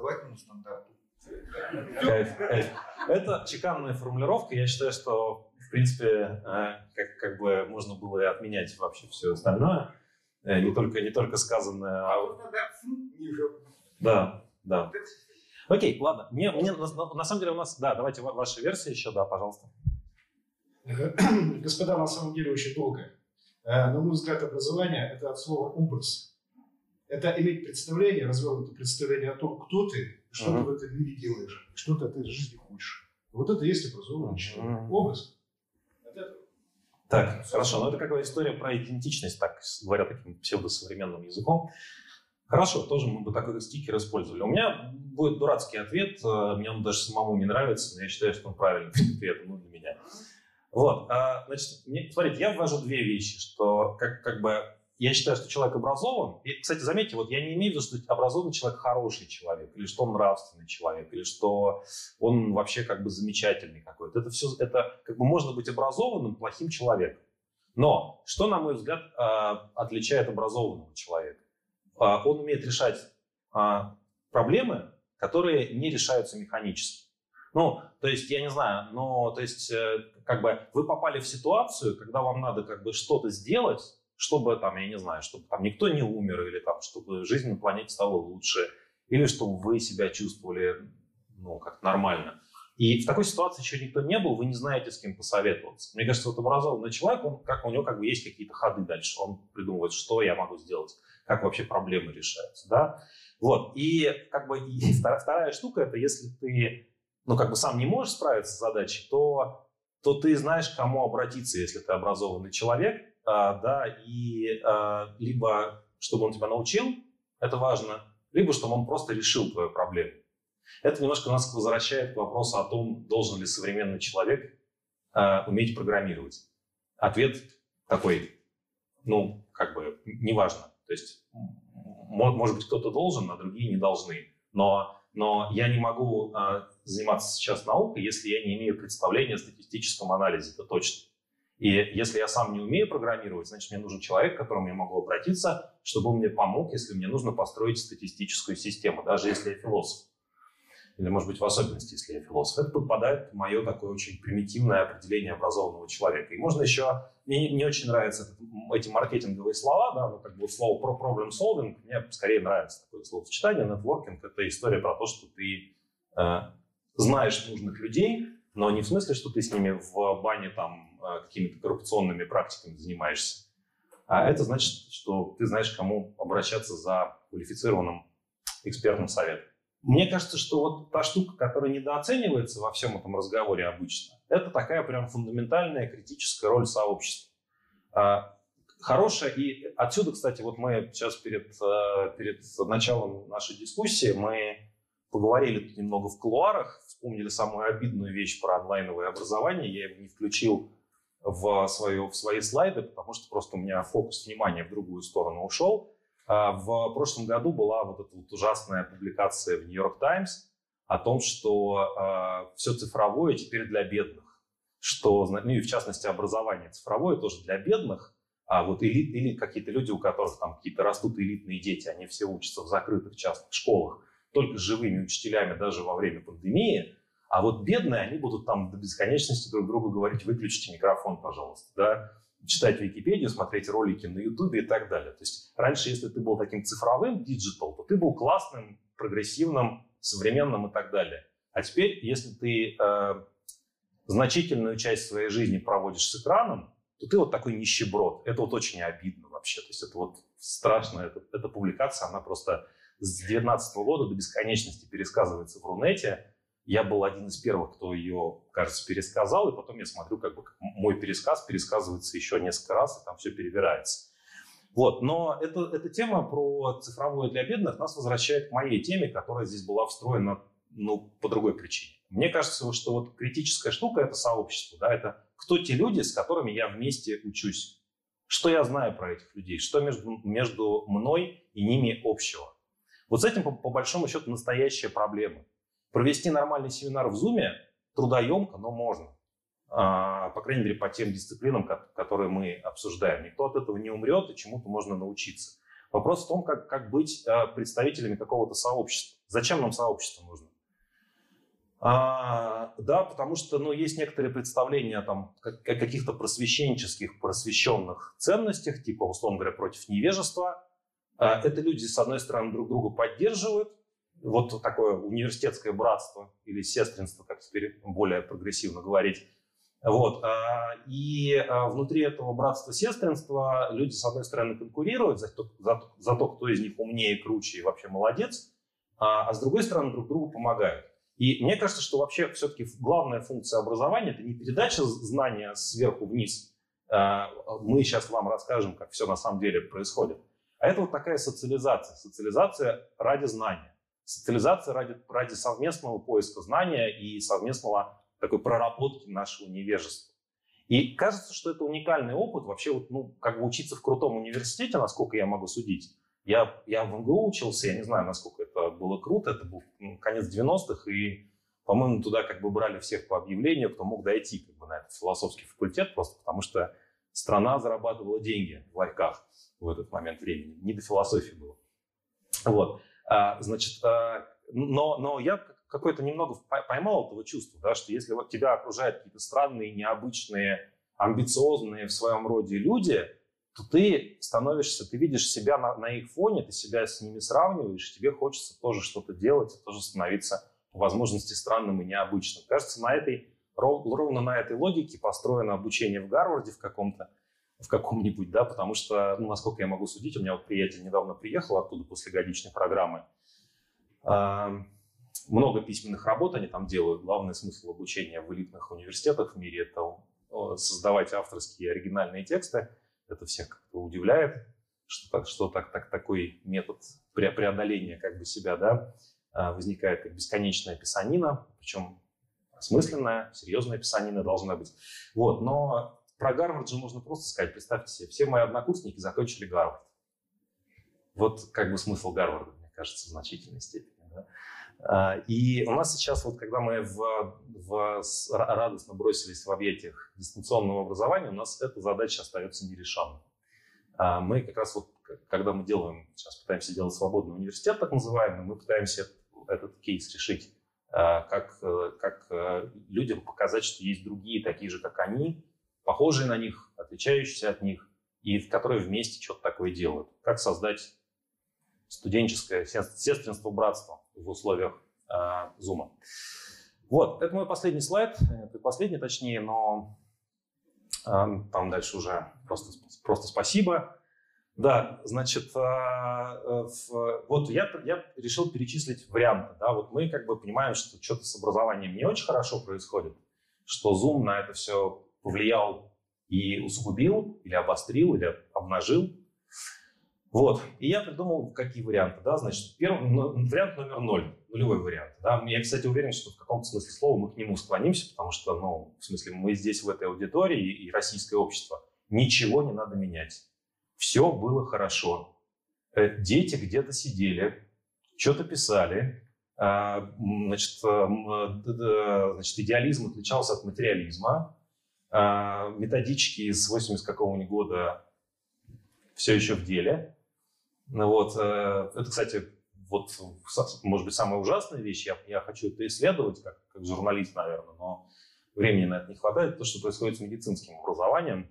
образовательному стандарту. Это чеканная формулировка. Я считаю, что, в принципе, э, как, как бы можно было и отменять вообще все остальное. Э, не только, не только сказанное, а... Да, да. Окей, ладно. Мне, мне, на, на самом деле у нас... Да, давайте ваши версии еще, да, пожалуйста. [clears throat] Господа, на самом деле очень долго. Э, на мой взгляд, образование – это от слова «образ». Это иметь представление, развернутое представление о том, кто ты, что uh-huh. ты в этом мире делаешь, что ты от этой жизни хочешь. Вот это и есть образованный человек. Uh-huh. Образ. Так, хорошо. Но ну, это какая история про идентичность, так говоря таким псевдосовременным языком. Хорошо, тоже мы бы такой стикер использовали. У меня будет дурацкий ответ, э, мне он даже самому не нравится, но я считаю, что он правильный [laughs] ответ, ну, для меня. Вот, а, значит, мне, смотрите, я ввожу две вещи, что как, как бы я считаю, что человек образован. И, кстати, заметьте, вот я не имею в виду, что образованный человек хороший человек, или что он нравственный человек, или что он вообще как бы замечательный какой-то. Это все, это как бы можно быть образованным, плохим человеком. Но что, на мой взгляд, а, отличает образованного человека? А, он умеет решать а, проблемы, которые не решаются механически. Ну, то есть, я не знаю, но, то есть, э, как бы вы попали в ситуацию, когда вам надо как бы что-то сделать, чтобы там, я не знаю, чтобы там никто не умер, или там, чтобы жизнь на планете стала лучше, или чтобы вы себя чувствовали, ну, как нормально. И в такой ситуации еще никто не был, вы не знаете, с кем посоветоваться. Мне кажется, вот образованный человек, он, как, у него как бы есть какие-то ходы дальше. Он придумывает, что я могу сделать, как вообще проблемы решаются. Да? Вот. И как бы и [laughs] вторая, вторая штука, это если ты ну, как бы сам не можешь справиться с задачей, то, то ты знаешь, к кому обратиться, если ты образованный человек, да, и а, либо чтобы он тебя научил, это важно, либо чтобы он просто решил твою проблему. Это немножко нас возвращает к вопросу о том, должен ли современный человек а, уметь программировать. Ответ такой, ну, как бы, неважно. То есть, может быть, кто-то должен, а другие не должны. Но, но я не могу а, заниматься сейчас наукой, если я не имею представления о статистическом анализе, это точно. И если я сам не умею программировать, значит, мне нужен человек, к которому я могу обратиться, чтобы он мне помог, если мне нужно построить статистическую систему, даже если я философ. Или, может быть, в особенности, если я философ. Это подпадает мое такое очень примитивное определение образованного человека. И можно еще... Мне не очень нравятся эти маркетинговые слова, да, ну, как бы слово про problem solving, мне скорее нравится такое словосочетание. Нетворкинг — это история про то, что ты э, знаешь нужных людей, но не в смысле, что ты с ними в бане там какими-то коррупционными практиками занимаешься. А это значит, что ты знаешь, кому обращаться за квалифицированным экспертным советом. Мне кажется, что вот та штука, которая недооценивается во всем этом разговоре обычно, это такая прям фундаментальная критическая роль сообщества. А, хорошая, и отсюда, кстати, вот мы сейчас перед, э, перед началом нашей дискуссии, мы поговорили тут немного в кулуарах, вспомнили самую обидную вещь про онлайновое образование, я его не включил в, свою, в свои слайды, потому что просто у меня фокус внимания в другую сторону ушел. А, в прошлом году была вот эта вот ужасная публикация в Нью-Йорк Таймс о том, что э, все цифровое теперь для бедных. Что, ну и в частности образование цифровое тоже для бедных, а вот элит, или какие-то люди, у которых там какие-то растут элитные дети, они все учатся в закрытых частных школах, только живыми учителями даже во время пандемии – а вот бедные, они будут там до бесконечности друг другу говорить, выключите микрофон, пожалуйста, да, читать Википедию, смотреть ролики на Ютубе и так далее. То есть раньше, если ты был таким цифровым digital, то ты был классным, прогрессивным, современным и так далее. А теперь, если ты э, значительную часть своей жизни проводишь с экраном, то ты вот такой нищеброд. Это вот очень обидно вообще. То есть это вот страшно. Это, эта публикация, она просто с 2019 года до бесконечности пересказывается в Рунете. Я был один из первых, кто ее, кажется, пересказал, и потом я смотрю, как бы мой пересказ пересказывается еще несколько раз, и там все перебирается. Вот, но это, эта тема про цифровое для бедных нас возвращает к моей теме, которая здесь была встроена ну, по другой причине. Мне кажется, что вот критическая штука – это сообщество, да, это кто те люди, с которыми я вместе учусь. Что я знаю про этих людей, что между, между мной и ними общего. Вот с этим, по, по большому счету, настоящая проблема. Провести нормальный семинар в Zoom трудоемко, но можно. А, по крайней мере, по тем дисциплинам, которые мы обсуждаем. Никто от этого не умрет, и чему-то можно научиться. Вопрос в том, как, как быть а, представителями какого-то сообщества. Зачем нам сообщество нужно? А, да, потому что ну, есть некоторые представления там, о каких-то просвещенческих, просвещенных ценностях, типа, условно говоря, против невежества. А, это люди, с одной стороны, друг друга поддерживают, вот такое университетское братство или сестринство, как теперь более прогрессивно говорить. Вот. А, и а, внутри этого братства-сестринства люди, с одной стороны, конкурируют за то, за, за то, кто из них умнее, круче и вообще молодец, а, а с другой стороны, друг другу помогают. И мне кажется, что вообще все-таки главная функция образования – это не передача знания сверху вниз. Мы сейчас вам расскажем, как все на самом деле происходит. А это вот такая социализация. Социализация ради знания социализация ради, ради совместного поиска знания и совместного такой проработки нашего невежества. И кажется, что это уникальный опыт. Вообще, вот, ну, как бы учиться в крутом университете, насколько я могу судить. Я, я в МГУ учился, я не знаю, насколько это было круто. Это был ну, конец 90-х, и, по-моему, туда как бы брали всех по объявлению, кто мог дойти как бы, на этот философский факультет, просто потому что страна зарабатывала деньги в ларьках в этот момент времени. Не до философии было. Вот. А, значит, а, но, но я какое-то немного поймал этого чувства, да, что если вот тебя окружают какие-то странные, необычные, амбициозные в своем роде люди, то ты становишься, ты видишь себя на, на их фоне, ты себя с ними сравниваешь, тебе хочется тоже что-то делать, тоже становиться по возможности странным и необычным. Кажется, на этой, ровно на этой логике построено обучение в Гарварде в каком-то, в каком-нибудь, да, потому что, ну, насколько я могу судить, у меня вот приятель недавно приехал оттуда после годичной программы, много письменных работ они там делают. Главный смысл обучения в элитных университетах в мире – это создавать авторские оригинальные тексты. Это всех как-то удивляет, что, так, что так, так, такой метод преодоления как бы себя да, а, возникает как бесконечная писанина, причем осмысленная, серьезная писанина должна быть. Вот, но про Гарвард же можно просто сказать, представьте себе, все мои однокурсники закончили Гарвард. Вот как бы смысл Гарварда, мне кажется, в значительной степени. Да? А, и у нас сейчас, вот когда мы в, в, радостно бросились в объятиях дистанционного образования, у нас эта задача остается нерешенной. А, мы как раз вот, когда мы делаем, сейчас пытаемся делать свободный университет, так называемый, мы пытаемся этот кейс решить, а, как, э, как э, людям показать, что есть другие, такие же, как они, похожие на них, отличающиеся от них, и которые вместе что-то такое делают. Как создать студенческое сестринство, братство в условиях э, Zoom. Вот, это мой последний слайд, последний точнее, но э, там дальше уже просто, просто спасибо. Да, значит, э, э, вот я, я решил перечислить варианты. Да, вот мы как бы понимаем, что что-то с образованием не очень хорошо происходит, что Zoom на это все повлиял и усугубил, или обострил, или обнажил. Вот. И я придумал, какие варианты. Да? Значит, первый, ну, вариант номер ноль, нулевой вариант. Да? Я, кстати, уверен, что в каком-то смысле слова мы к нему склонимся, потому что, ну, в смысле, мы здесь, в этой аудитории и российское общество, ничего не надо менять. Все было хорошо. Э, дети где-то сидели, что-то писали, а, значит, э, значит, идеализм отличался от материализма, методички из 80 какого-нибудь года все еще в деле. Ну вот, э, это, кстати, вот, может быть, самая ужасная вещь, я, я хочу это исследовать, как, как журналист, наверное, но времени на это не хватает, то, что происходит с медицинским образованием.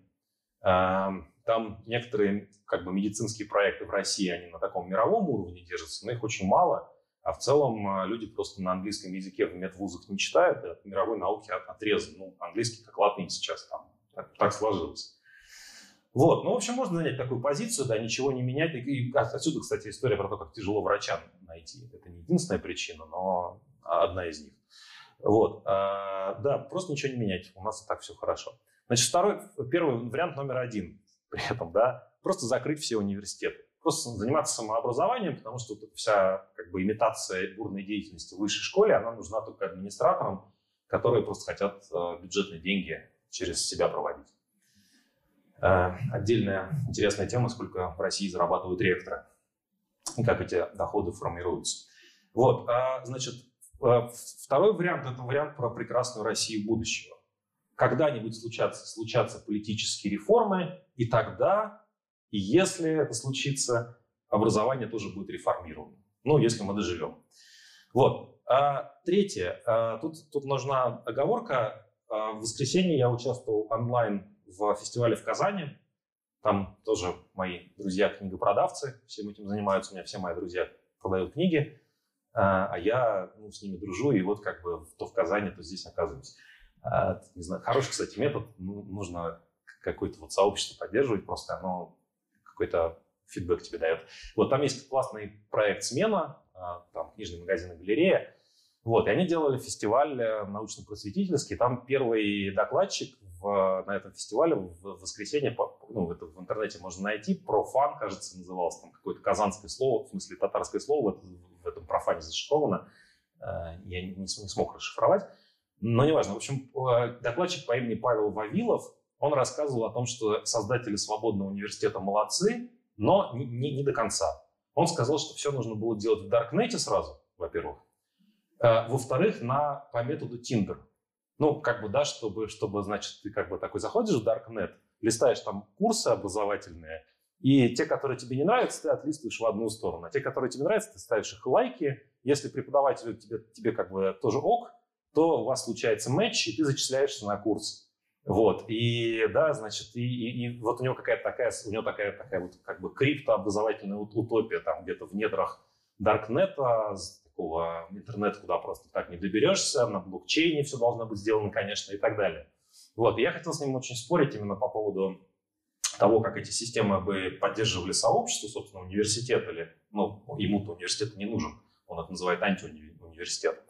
Эм, там некоторые как бы, медицинские проекты в России, они на таком мировом уровне держатся, но их очень мало, а в целом э, люди просто на английском языке в медвузах не читают, и от мировой науки отрезаны. Ну, английский как латынь сейчас там, так, так сложилось. Вот, ну, в общем, можно занять такую позицию, да, ничего не менять. И отсюда, кстати, история про то, как тяжело врачам найти. Это не единственная причина, но одна из них. Вот, а, да, просто ничего не менять. У нас и так все хорошо. Значит, второй, первый вариант номер один при этом, да, просто закрыть все университеты. Просто заниматься самообразованием, потому что вот вся как бы имитация бурной деятельности в высшей школе, она нужна только администраторам, которые просто хотят э, бюджетные деньги через себя проводить. Э, отдельная интересная тема, сколько в России зарабатывают ректоры и как эти доходы формируются. Вот, а, значит, э, второй вариант – это вариант про прекрасную Россию будущего. Когда-нибудь случатся, случатся политические реформы, и тогда, и если это случится, образование тоже будет реформировано. Ну, если мы доживем. Вот. А третье. А, тут, тут нужна оговорка. А, в воскресенье я участвовал онлайн в фестивале в Казани. Там тоже мои друзья-книгопродавцы всем этим занимаются. У меня все мои друзья продают книги, а, а я ну, с ними дружу, и вот как бы то в Казани, то здесь оказываюсь. А, не знаю, хороший, кстати, метод. Ну, нужно какое-то вот сообщество поддерживать, просто оно какой-то фидбэк тебе дает. Вот там есть классный проект «Смена», а, там книжный магазин и галерея. Вот, и они делали фестиваль э, научно-просветительский. Там первый докладчик в, на этом фестивале в воскресенье, ну, это в интернете можно найти, профан, кажется, назывался, там какое-то казанское слово, в смысле татарское слово в, в этом профане зашифровано, э, я не, не смог расшифровать, но неважно. В общем, э, докладчик по имени Павел Вавилов, он рассказывал о том, что создатели свободного университета молодцы, но не, не, не до конца. Он сказал, что все нужно было делать в Даркнете сразу, во-первых. Э, во-вторых, на, по методу Tinder. Ну, как бы, да, чтобы, чтобы, значит, ты как бы такой заходишь в Darknet, листаешь там курсы образовательные, и те, которые тебе не нравятся, ты отлистываешь в одну сторону. А те, которые тебе нравятся, ты ставишь их лайки. Если преподаватель тебе, тебе как бы тоже ок, то у вас случается матч, и ты зачисляешься на курс. Вот, и да, значит, и, и, и вот у него какая-то такая, у него такая, такая вот как бы криптообразовательная утопия там где-то в недрах Даркнета, такого интернета, куда просто так не доберешься, на блокчейне все должно быть сделано, конечно, и так далее. Вот, и я хотел с ним очень спорить именно по поводу того, как эти системы бы поддерживали сообщество, собственно, университет или, ну, ему-то университет не нужен, он это называет антиуниверситет.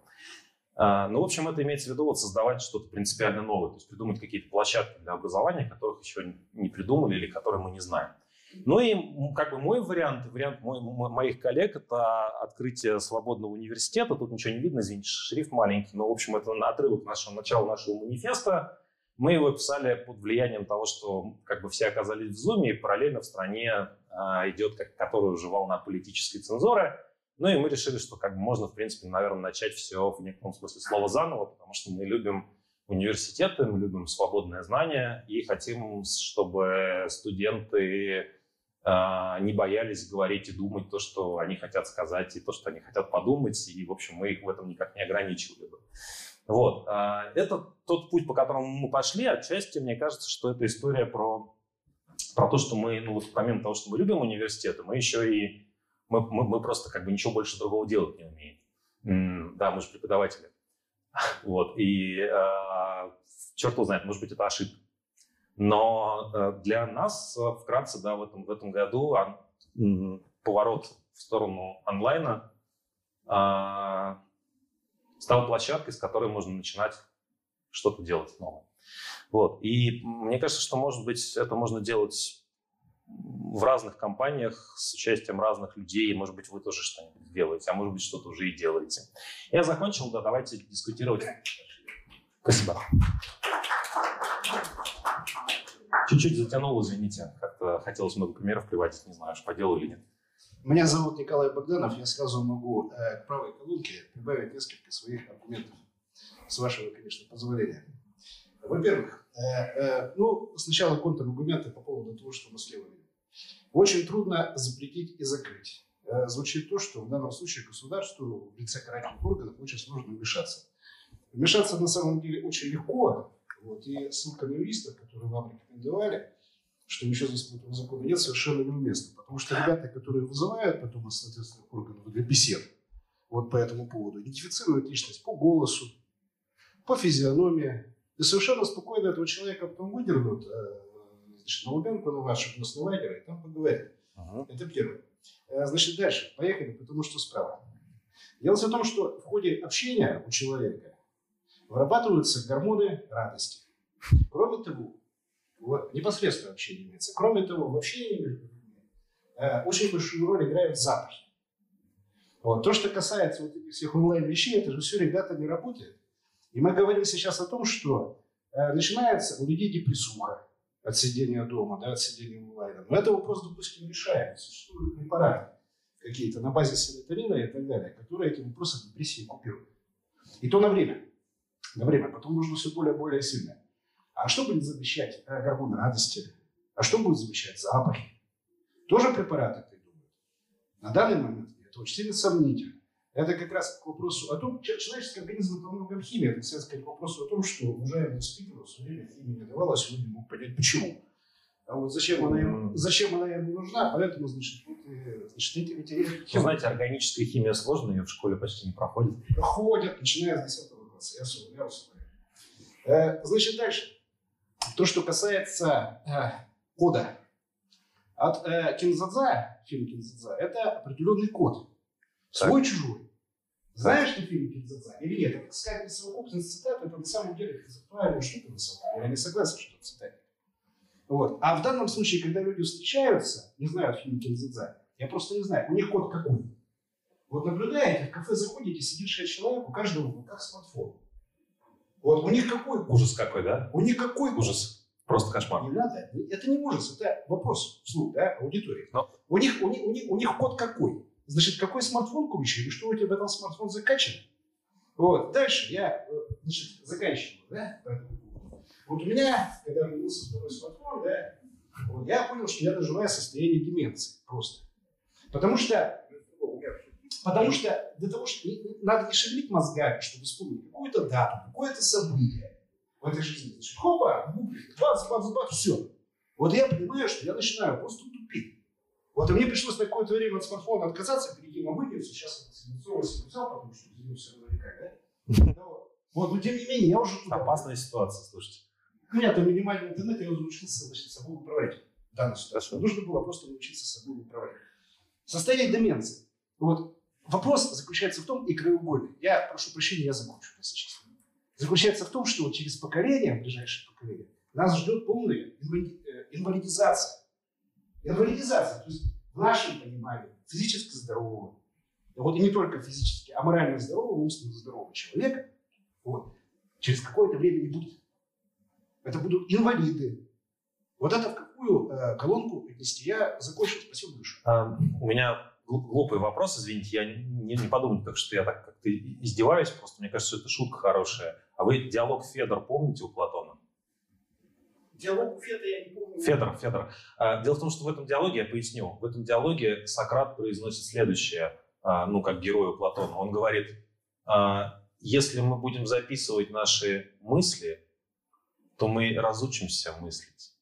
А, ну, в общем, это имеется в виду вот создавать что-то принципиально новое, то есть придумать какие-то площадки для образования, которых еще не придумали или которые мы не знаем. Ну и как бы мой вариант, вариант мой, моих коллег, это открытие свободного университета. Тут ничего не видно, извините, шрифт маленький, но, в общем, это отрывок нашего начала нашего манифеста. Мы его писали под влиянием того, что как бы все оказались в Зуме, и параллельно в стране а, идет как, которая уже волна политической цензуры. Ну и мы решили, что как бы можно, в принципе, наверное, начать все в некотором смысле слова заново, потому что мы любим университеты, мы любим свободное знание и хотим, чтобы студенты э, не боялись говорить и думать то, что они хотят сказать, и то, что они хотят подумать, и, в общем, мы их в этом никак не ограничивали бы. Вот. А, это тот путь, по которому мы пошли. Отчасти, мне кажется, что это история про, про то, что мы, ну вот помимо того, что мы любим университеты, мы еще и, мы, мы, мы просто как бы ничего больше другого делать не умеем. Да, мы же преподаватели. [laughs] Вот. И э, черт его знает, может быть, это ошибка. Но э, для нас, вкратце, да, в этом, в этом году поворот в сторону онлайна а, стал площадкой, с которой можно начинать что-то делать новое. Вот. И мне кажется, что, может быть, это можно делать в разных компаниях с участием разных людей. Может быть, вы тоже что-нибудь делаете, а может быть, что-то уже и делаете. Я закончил, да, давайте дискутировать. Спасибо. Чуть-чуть затянул, извините. Как-то хотелось много примеров приводить, не знаю, по делу или нет. Меня зовут Николай Богданов. Я сразу могу э, к правой колонке прибавить несколько своих аргументов. С вашего, конечно, позволения. Во-первых, э, э, ну, сначала контраргументы по поводу того, что мы видим. Очень трудно запретить и закрыть. Э, звучит то, что в данном случае государству в лице карательных органов очень сложно вмешаться. Вмешаться на самом деле очень легко. Вот, и ссылка на юристов, которые вам рекомендовали, что ничего здесь против закона нет, совершенно неуместно. Потому что ребята, которые вызывают потом из соответственных органов для бесед вот по этому поводу, идентифицируют личность по голосу, по физиономии, и совершенно спокойно этого человека потом выдернут э, значит, на Лубянку, на вашу, на лагеря, и там поговорят. Ага. Это первое. Э, значит, дальше. Поехали, потому что справа. Дело в том, что в ходе общения у человека вырабатываются гормоны радости. Кроме того, вот, непосредственное общение имеется. Кроме того, в общении между людьми э, очень большую роль играют запахи. Вот. То, что касается вот этих всех онлайн-вещей, это же все, ребята, не работает. И мы говорим сейчас о том, что э, начинается у людей депрессуха от сидения дома, да, от сидения онлайн. Но это вопрос, допустим, решает. Существуют препараты какие-то на базе серотонина и так далее, которые эти вопросы депрессии купируют. И то на время. На время. Потом нужно все более и более сильное. А что будет замещать э, гормон радости? А что будет замещать запахи? Тоже препараты придумают. На данный момент это очень сильно сомнительно. Это как раз к вопросу о том, человеческий организм это многом химия, это, сказать, к вопросу о том, что уважаемый спикер в свое время химия не давала, а сегодня мог понять, почему. А вот зачем она ему, зачем она ему нужна, поэтому, значит, вот, значит эти, эти, эти... Вы знаете, органическая химия сложная, ее в школе почти не проходит. Проходят, начиная с 10 класса, я, я усвоил. Э, значит, дальше. То, что касается э, кода. От э, Кинзадза, фильм Кинзадза, это определенный код. Свой-чужой. Знаешь ты фильм Кинзадза или нет? Это сказать совокупность цитат, это на самом деле концептуальная штука на самом деле. Я не согласен, что это цитаты. Вот. А в данном случае, когда люди встречаются, не знаю фильм Кинзадза, я просто не знаю, у них код какой. Вот наблюдаете, в кафе заходите, сидит шесть человек, у каждого в руках смартфон. Вот у них какой ужас какой, да? У них какой ужас. Просто кошмар. Не надо. Это не ужас, это вопрос вслух, да, аудитории. Но- У, них, у, них, у, них, у них код какой? Значит, какой смартфон круче, или что у тебя этом смартфон закачан? Вот, дальше я, э, значит, заканчиваю, да? Вот у меня, когда появился второй смартфон, да, вот, я понял, что я доживаю состояние деменции просто. Потому что, потому что для того, что надо не шевелить мозгами, чтобы вспомнить какую-то дату, какое-то событие в этой жизни. Значит, хопа, бац, бац, бац, все. Вот я понимаю, что я начинаю просто. Вот и мне пришлось на какое-то время от смартфона отказаться, перейти на вынес. Сейчас это Синцова Синцова, потому что извините, наверняка, да? Вот, но тем не менее, я уже туда. Опасная ситуация, слушайте. У меня там минимальный интернет, я уже научился значит, собой управлять. В данной ситуации. Хорошо. Нужно было просто научиться собой управлять. Состояние деменции. Вот вопрос заключается в том, и краеугольный. Я прошу прощения, я закончу, если честно. Заключается в том, что через поколение, ближайшее поколение, нас ждет полная э, инвалидизация. Инвалидизация, то есть в нашем понимании физически здорового, вот и не только физически, а морально здорового, умственно здорового человека, вот, через какое-то время не будет. Это будут инвалиды. Вот это в какую э, колонку отнести? Я закончил. Спасибо большое. А, у меня глуп- глупый вопрос, извините, я не, не подумайте, так, что я так как-то издеваюсь, просто мне кажется, что это шутка хорошая. А вы диалог Федор помните у Платона? Диалог у Фета я не помню. Федор, Федор. А, Дело в том, что в этом диалоге, я поясню, в этом диалоге Сократ произносит следующее, а, ну, как герою Платона. Он говорит, а, если мы будем записывать наши мысли, то мы разучимся мыслить.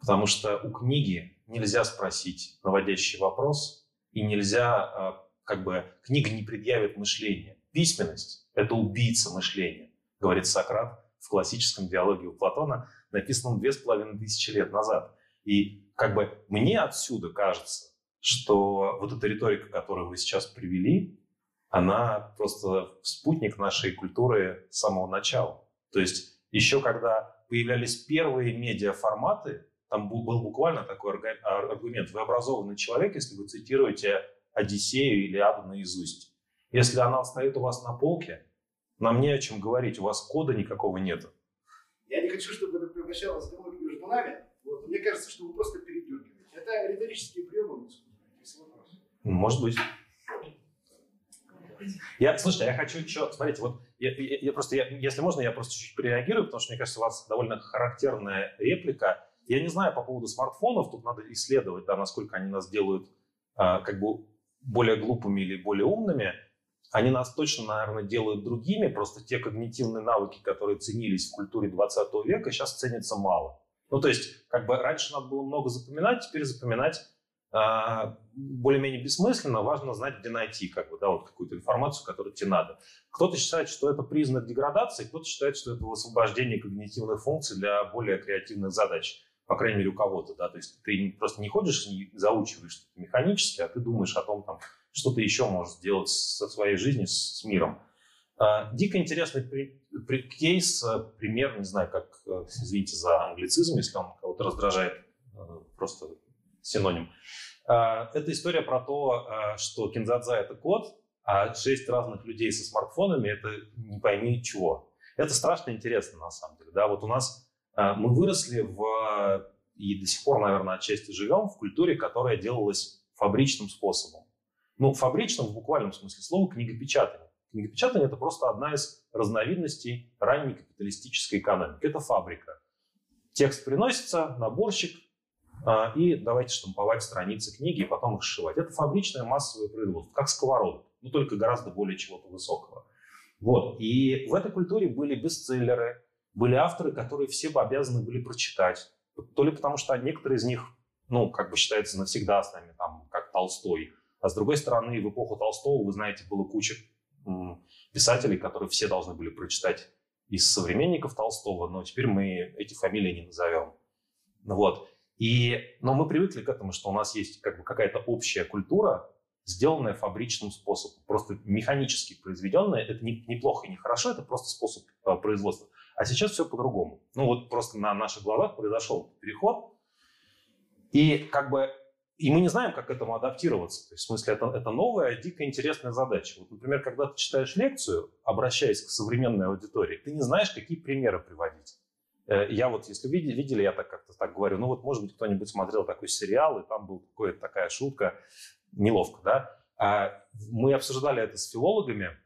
Потому что у книги нельзя спросить наводящий вопрос, и нельзя, как бы, книга не предъявит мышление. Письменность – это убийца мышления, говорит Сократ в классическом диалоге у Платона, написанном две с половиной тысячи лет назад. И как бы мне отсюда кажется, что вот эта риторика, которую вы сейчас привели, она просто спутник нашей культуры с самого начала. То есть еще когда появлялись первые медиаформаты, там был, буквально такой аргумент. Вы образованный человек, если вы цитируете Одиссею или Аду наизусть. Если она стоит у вас на полке, нам не о чем говорить, у вас кода никакого нет. Я не хочу, чтобы это превращалось в диалог между нами. Вот. Мне кажется, что вы просто передергиваете. Это риторические приемы. Если вопрос. Может быть. Я, слушайте, я хочу еще, смотрите, вот я, я- я просто, я- если можно, я просто чуть-чуть перереагирую, потому что мне кажется, у вас довольно характерная реплика. Я не знаю по поводу смартфонов, тут надо исследовать, да, насколько они нас делают а, как бы более глупыми или более умными. Они нас точно, наверное, делают другими, просто те когнитивные навыки, которые ценились в культуре 20 века, сейчас ценятся мало. Ну, то есть, как бы раньше надо было много запоминать, теперь запоминать а, более-менее бессмысленно, важно знать, где найти как бы, да, вот какую-то информацию, которую тебе надо. Кто-то считает, что это признак деградации, кто-то считает, что это высвобождение когнитивных функций для более креативных задач. По крайней мере, у кого-то, да, то есть ты просто не ходишь и заучиваешь механически, а ты думаешь о том, там, что ты еще можешь сделать со своей жизнью, с, с миром. А, дико интересный при- при- кейс, а, пример, не знаю, как, э, извините за англицизм, если он кого-то раздражает, э, просто синоним. А, Это история про то, что Кинзадза — это код, а шесть разных людей со смартфонами — это не пойми чего. Это страшно интересно, на самом деле. Да, вот у нас мы выросли в, и до сих пор, наверное, отчасти живем в культуре, которая делалась фабричным способом. Ну, фабричным в буквальном смысле слова книгопечатание. Книгопечатание – это просто одна из разновидностей ранней капиталистической экономики. Это фабрика. Текст приносится, наборщик, а, и давайте штамповать страницы книги и потом их сшивать. Это фабричное массовое производство, как сковородок, но только гораздо более чего-то высокого. Вот. И в этой культуре были бестселлеры, были авторы, которые все бы обязаны были прочитать. То ли потому, что некоторые из них, ну, как бы считаются навсегда с нами, там, как Толстой. А с другой стороны, в эпоху Толстого, вы знаете, было куча писателей, которые все должны были прочитать из современников Толстого, но теперь мы эти фамилии не назовем. Ну Вот. И, но мы привыкли к этому, что у нас есть как бы какая-то общая культура, сделанная фабричным способом, просто механически произведенная. Это не, неплохо и не хорошо, это просто способ а, производства. А сейчас все по-другому. Ну вот просто на наших глазах произошел переход, и как бы и мы не знаем, как к этому адаптироваться. То есть, в смысле, это, это новая, дико интересная задача. Вот, например, когда ты читаешь лекцию, обращаясь к современной аудитории, ты не знаешь, какие примеры приводить. Э, я вот, если видели, видели, я так как-то так говорю, ну вот, может быть, кто-нибудь смотрел такой сериал, и там была такая шутка, неловко, да? А мы обсуждали это с филологами,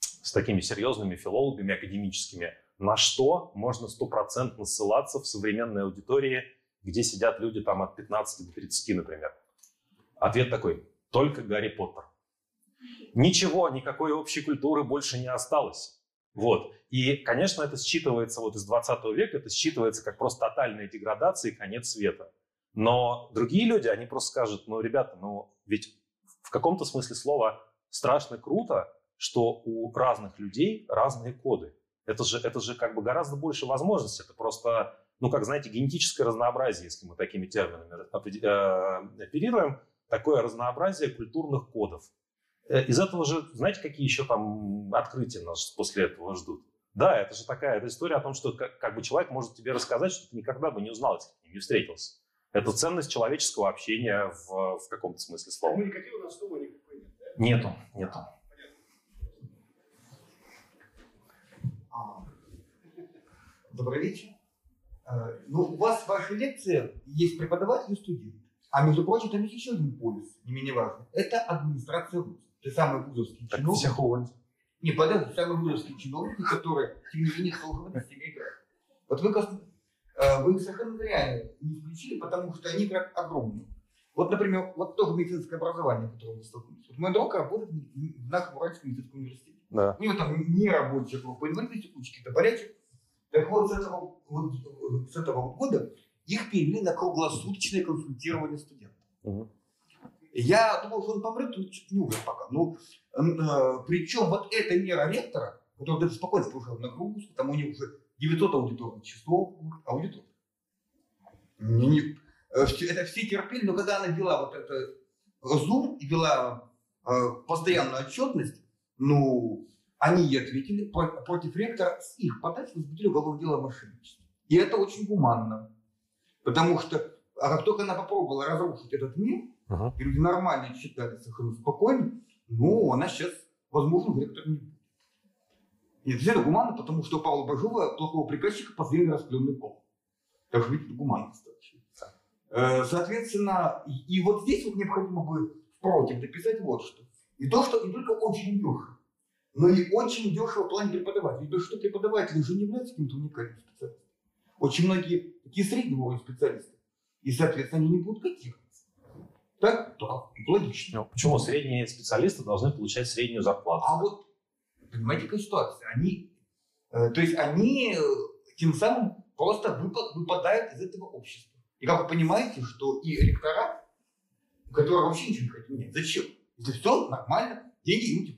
с такими серьезными филологами академическими, на что можно стопроцентно ссылаться в современной аудитории, где сидят люди там от 15 до 30, например. Ответ такой, только Гарри Поттер. Ничего, никакой общей культуры больше не осталось. Вот. И, конечно, это считывается вот из 20 века, это считывается как просто тотальная деградация и конец света. Но другие люди, они просто скажут, ну, ребята, ну, ведь в каком-то смысле слова страшно круто, что у разных людей разные коды. Это же, это же как бы гораздо больше возможностей. Это просто, ну, как знаете, генетическое разнообразие, если мы такими терминами э, оперируем, такое разнообразие культурных кодов. Э, из этого же, знаете, какие еще там открытия нас после этого ждут? Да, это же такая это история о том, что как, как бы человек может тебе рассказать, что ты никогда бы не узнал, если ты не встретился. Это ценность человеческого общения в, в каком-то смысле слова. Коммуникативного основы никакой нет, да? Нету, нету. А, добрый вечер. Э, ну, у вас в вашей лекции есть преподаватель и студент. А между прочим, там есть еще один полюс, не менее важный. Это администрация вуза. Ты самый вузовский Так чиновник. всех уволить. Не, подожди, самый вузовский чиновник, который, тем не менее, этой теме играть. Вот вы, э, вы их совершенно зря не включили, потому что они играют огромную. Вот, например, вот тоже медицинское образование, которое мы столкнулись. Вот мой друг работает в нашем Уральском медицинском университете. Да. У него там не рабочая группа инвалидности, кучки-то болячек. Так вот, с этого, вот, с этого года их перевели на круглосуточное консультирование студентов. Мгм. Я думал, что он помрет, он чуть не умер пока. Ну, э, причем вот эта мера ректора, которая даже спокойно повышала нагрузку, там у них уже 900 аудиторных часов аудитор. Не- не- э, это все терпели, но когда она вела вот это Zoom и вела э, постоянную отчетность, ну, они ей ответили, про- против ректора с их подачи возбудили уголовное дело о мошенничестве. И это очень гуманно. Потому что, а как только она попробовала разрушить этот мир, Мгм. и люди нормально считали совершенно спокойно, ну, она сейчас, возможно, ректор не будет. И это действительно гуманно, потому что у Павла Бажова плохого приказчика позвали распленный пол. Так что, видите, гуманно достаточно. Э, Соответственно, и, и вот здесь вот необходимо бы впрочем дописать вот что. И то, что не только очень дешево, но и очень дешево в плане преподавателей. Потому что преподаватели же не являются каким-то уникальным специалистом. Очень многие такие среднего уровня специалисты. И, соответственно, они не будут котироваться. Так? Да, логично. Ну, почему средние специалисты должны получать среднюю зарплату? А вот, понимаете, какая ситуация? Они, э, то есть они э, тем самым просто выпа- выпадают из этого общества. И как вы понимаете, что и ректора, которые вообще ничего не хотят менять, зачем? Если все нормально, деньги им текут.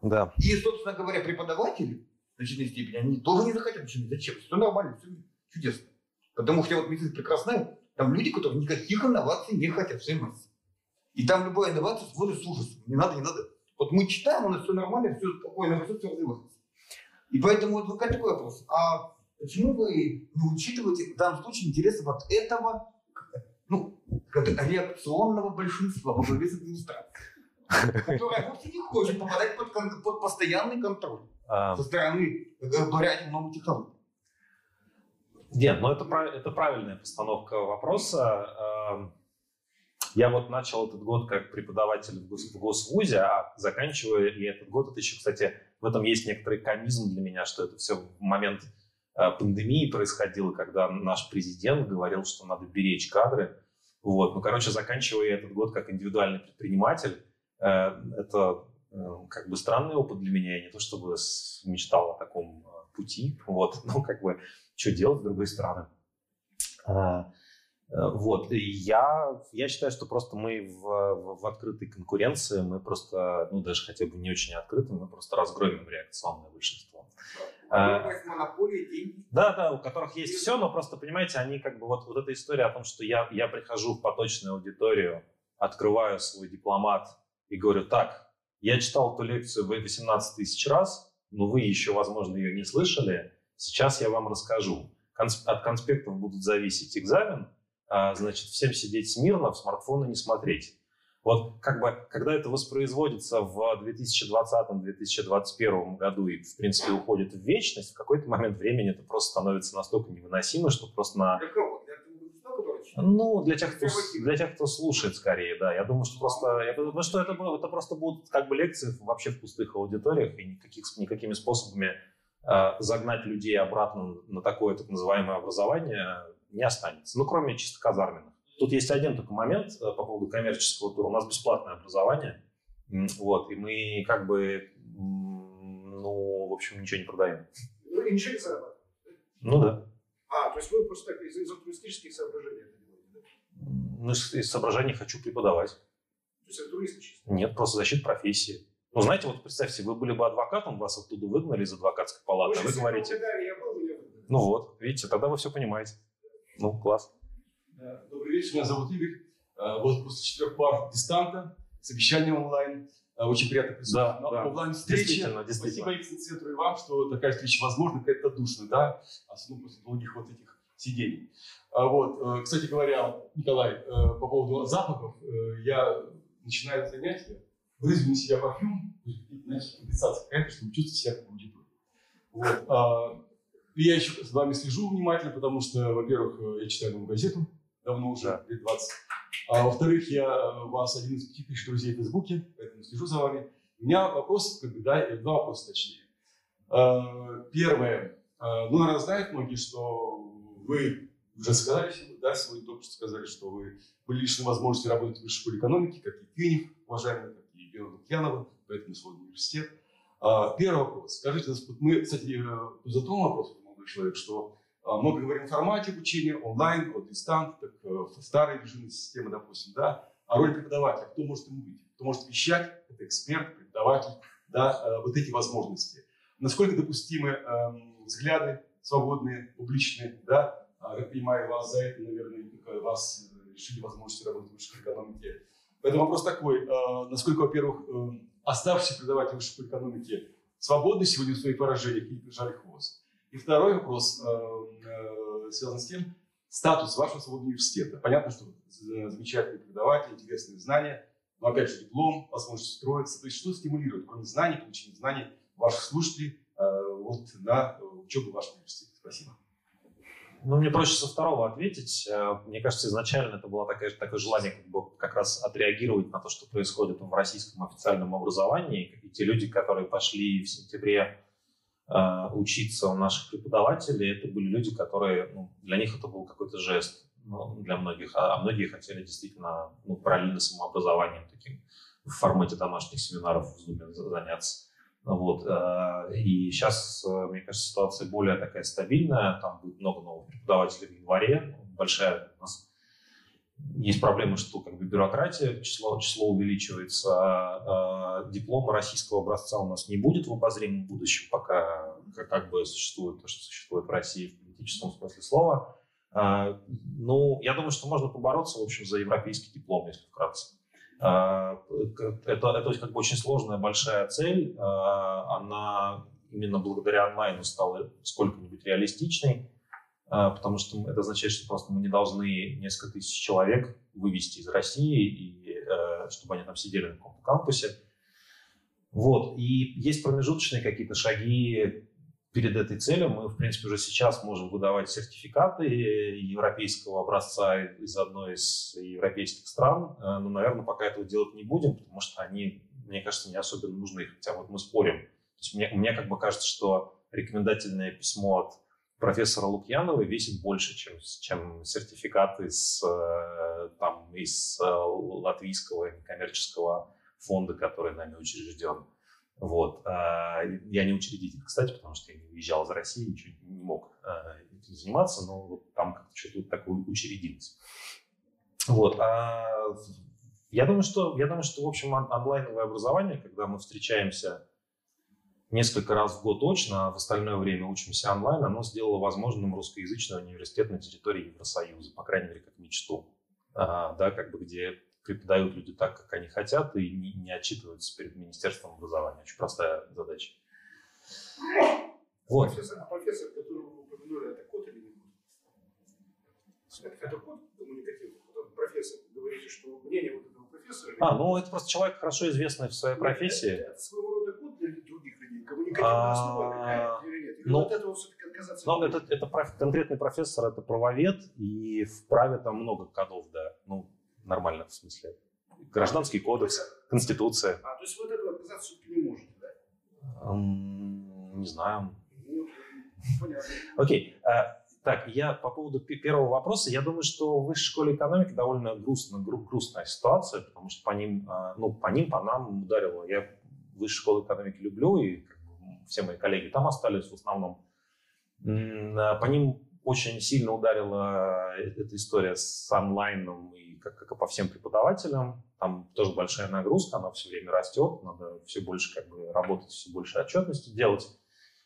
Да. И, собственно говоря, преподаватели в значительной степени, они тоже не захотят ничего менять. Зачем? Все нормально, все чудесно. Потому что я вот медицина прекрасная, там люди, которые никаких инноваций не хотят, все массе. И там любая инновация смотрит с ужасом. Не надо, не надо. Вот мы читаем, у нас все нормально, все спокойно, все развивается. И поэтому вот такой вопрос. А почему вы не учитываете в данном случае интересы вот этого ну, реакционного большинства во главе с администрацией, которая вовсе не хочет попадать под, под постоянный контроль А, со стороны благодаря новым технологиям. Нет, ну это, это правильная постановка вопроса. Я вот начал этот год как преподаватель в, гос- в Госвузе, а заканчиваю и этот год, это еще, кстати, в этом есть некоторый комизм для меня, что это все в момент э, пандемии происходило, когда наш президент говорил, что надо беречь кадры. Вот. Ну, короче, заканчивая этот год как индивидуальный предприниматель, это э, как бы странный опыт для меня. Я не то чтобы мечтал о таком э, пути, вот, [laughs] ну, как бы что делать с другой стороны. А, э, Вот, и я, я считаю, что просто мы в, в, в открытой конкуренции, мы просто, ну, даже хотя бы не очень открыты, мы просто разгромим реакционное большинство. А, монополии, деньги. да, да, у которых есть все, но просто, понимаете, они как бы вот, вот эта история о том, что я, я прихожу в поточную аудиторию, открываю свой дипломат и говорю, так, я читал эту лекцию 18 тысяч раз, но вы еще, возможно, ее не слышали, сейчас я вам расскажу. От конспектов будут зависеть экзамен, а, значит, всем сидеть смирно, в смартфоны не смотреть. Вот как бы, когда это воспроизводится в 2020-2021 году и, в принципе, уходит в вечность, в какой-то момент времени это просто становится настолько невыносимо, что просто на... Для кого? Для того, который читает? Ну, для тех, кто, для тех, кто слушает скорее, да. Я думаю, что просто, я думаю, что это, это просто будут как бы лекции вообще в пустых аудиториях и никаких, никакими способами э, загнать людей обратно на такое так называемое образование не останется. Ну, кроме чисто казарменных. Тут есть один только момент э, по поводу коммерческого тура. У нас бесплатное образование. Вот, и мы как бы, ну, в общем, ничего не продаем. Ну и ничего не зарабатывают. Ну да. А, то есть вы просто так из, из туристических соображений? Ну, из соображений хочу преподавать. То есть туристы чисто. Нет, просто защита профессии. Ну, знаете, вот представьте, вы были бы адвокатом, вас оттуда выгнали из адвокатской палаты, а вы говорите, я был, ну вот, видите, тогда вы все понимаете. Ну, класс. Добрый вечер, меня зовут Игорь. А, Вот после четырех пар дистанта, совещания онлайн. А, Очень приятно присутствовать Да, на да. онлайн-встрече. Действительно, действительно. Спасибо Иксен-центру и вам, что такая встреча возможна, какая-то душно, да, особенно после долгих вот этих сидений. А Вот, э, кстати говоря, Николай, э, по поводу запахов, э, я начинаю занятия, брызгаю на себя парфюм, знаете, компенсация какая-то, чтобы чувствовать себя как аудитория. Вот. а, и я еще с вами слежу внимательно, потому что, во-первых, я читаю новую газету, давно уже, лет 20. А во-вторых, я у вас один из пяти тысяч друзей в Фейсбуке, поэтому слежу за вами. У меня вопрос, как бы, да, два вопроса точнее. Первое. Ну, наверное, знают многие, что вы уже сказали, сегодня, да, сегодня только что сказали, что вы были лишены возможности работать в высшей школе экономики, как и Тынев, уважаемый, как и Бена Лукьянова, поэтому сегодня университет. А, Первый вопрос. Скажите, мы, кстати, э, затронул вопрос, молодой человек, что а, много говорим о формате обучения, онлайн, вот дистант, так, э, старые режимные системы, допустим, да, а роль преподавателя, кто может им быть? Кто может вещать? Это эксперт, преподаватель, да, э, вот эти возможности. Насколько допустимы эм, взгляды свободные, публичные, да, как понимаю, вас за это, наверное, вас э, лишили возможности работать в высшей экономике. Поэтому вопрос такой, э, насколько, во-первых, э, оставшиеся преподаватели высшей экономики свободны сегодня в своих поражениях или прижали хвост? И второй вопрос э, э, связан с тем, статус вашего свободного университета. Понятно, что э, замечательный преподаватель, интересные знания, но опять же диплом, возможность устроиться. То есть что стимулирует, кроме знаний, получения знаний ваших слушателей э, вот, на э, учебу в вашем университете? Спасибо. Ну, мне проще со второго ответить. Э, Мне кажется, изначально это было такое, такое желание как, бы, как раз отреагировать на то, что происходит в российском официальном образовании. И те люди, которые пошли в сентябре э, учиться у наших преподавателей, это были люди, которые, ну, для них это был какой-то жест, ну, для многих, а, а многие хотели действительно ну, параллельно самообразованием таким в формате домашних семинаров в Zoom заняться. Вот. э, И сейчас, э, мне кажется, ситуация более такая стабильная. Там будет много новых преподавателей в январе. Большая у нас есть проблема, что как бы бюрократия, число, число увеличивается. а, а Диплома российского образца у нас не будет в обозримом будущем, пока как, бы существует то, что существует в России в политическом смысле слова. А, Ну, я думаю, что можно побороться, в общем, за европейский диплом, если вкратце. А, Это, это как бы очень сложная, большая цель. А, Она именно благодаря онлайну стала сколько-нибудь реалистичной, а, потому что это означает, что просто мы не должны несколько тысяч человек вывести из России, и, э, чтобы они там сидели на каком-то кампусе. Вот. И есть промежуточные какие-то шаги перед этой целью. Мы, в принципе, уже сейчас можем выдавать сертификаты европейского образца из одной из европейских стран. Э, Но, наверное, пока этого делать не будем, потому что они, мне кажется, не особенно нужны. Хотя вот мы спорим. То есть мне, мне как бы кажется, что рекомендательное письмо от профессора Лукьяновой весит больше, чем, чем сертификат из, э, там, из э, латвийского некоммерческого фонда, который нами учрежден. Вот. А, Я не учредитель, кстати, потому что я не уезжал из России, ничего не мог э, этим заниматься, но вот там как-то что-то такое учредилось. Вот. А я думаю, что, я думаю, что, в общем, он- онлайновое образование, когда мы встречаемся несколько раз в год точно, а в остальное время учимся онлайн, оно сделало возможным русскоязычный университет на территории Евросоюза, по крайней мере, как мечту. А, да, как бы где преподают люди так, как они хотят, и не, не отчитываются перед Министерством образования. Очень простая задача. Вот. Профессор, а профессор, которого вы упомянули, это код или не код? Это, это код коммуникативный? Вот этот профессор, вы говорите, что мнение вот этого профессора профессор. А, ну это просто человек хорошо известный в своей профессии. Это, это своего рода код для других людей. Коммуникативная основа А, какая-то или нет? Или ну, от этого все-таки отказаться не это, это конкретный профессор, это правовед, и в праве там много кодов, да. Ну, нормально, в смысле. Гражданский кодекс, Конституция. А, то есть вот этого отказаться все-таки не может, да? Не знаю. Окей. а, Так, я по поводу пе- первого вопроса, я думаю, что в высшей школе экономики довольно грустно, гру- грустная ситуация, потому что по ним, а, ну, по ним, по нам ударило. Я высшую школу экономики люблю, и все мои коллеги там остались в основном. А, По ним очень сильно ударила э- эта история с онлайном и как, как и по всем преподавателям. Там тоже большая нагрузка, она все время растет, надо все больше как бы работать, все больше отчетности делать.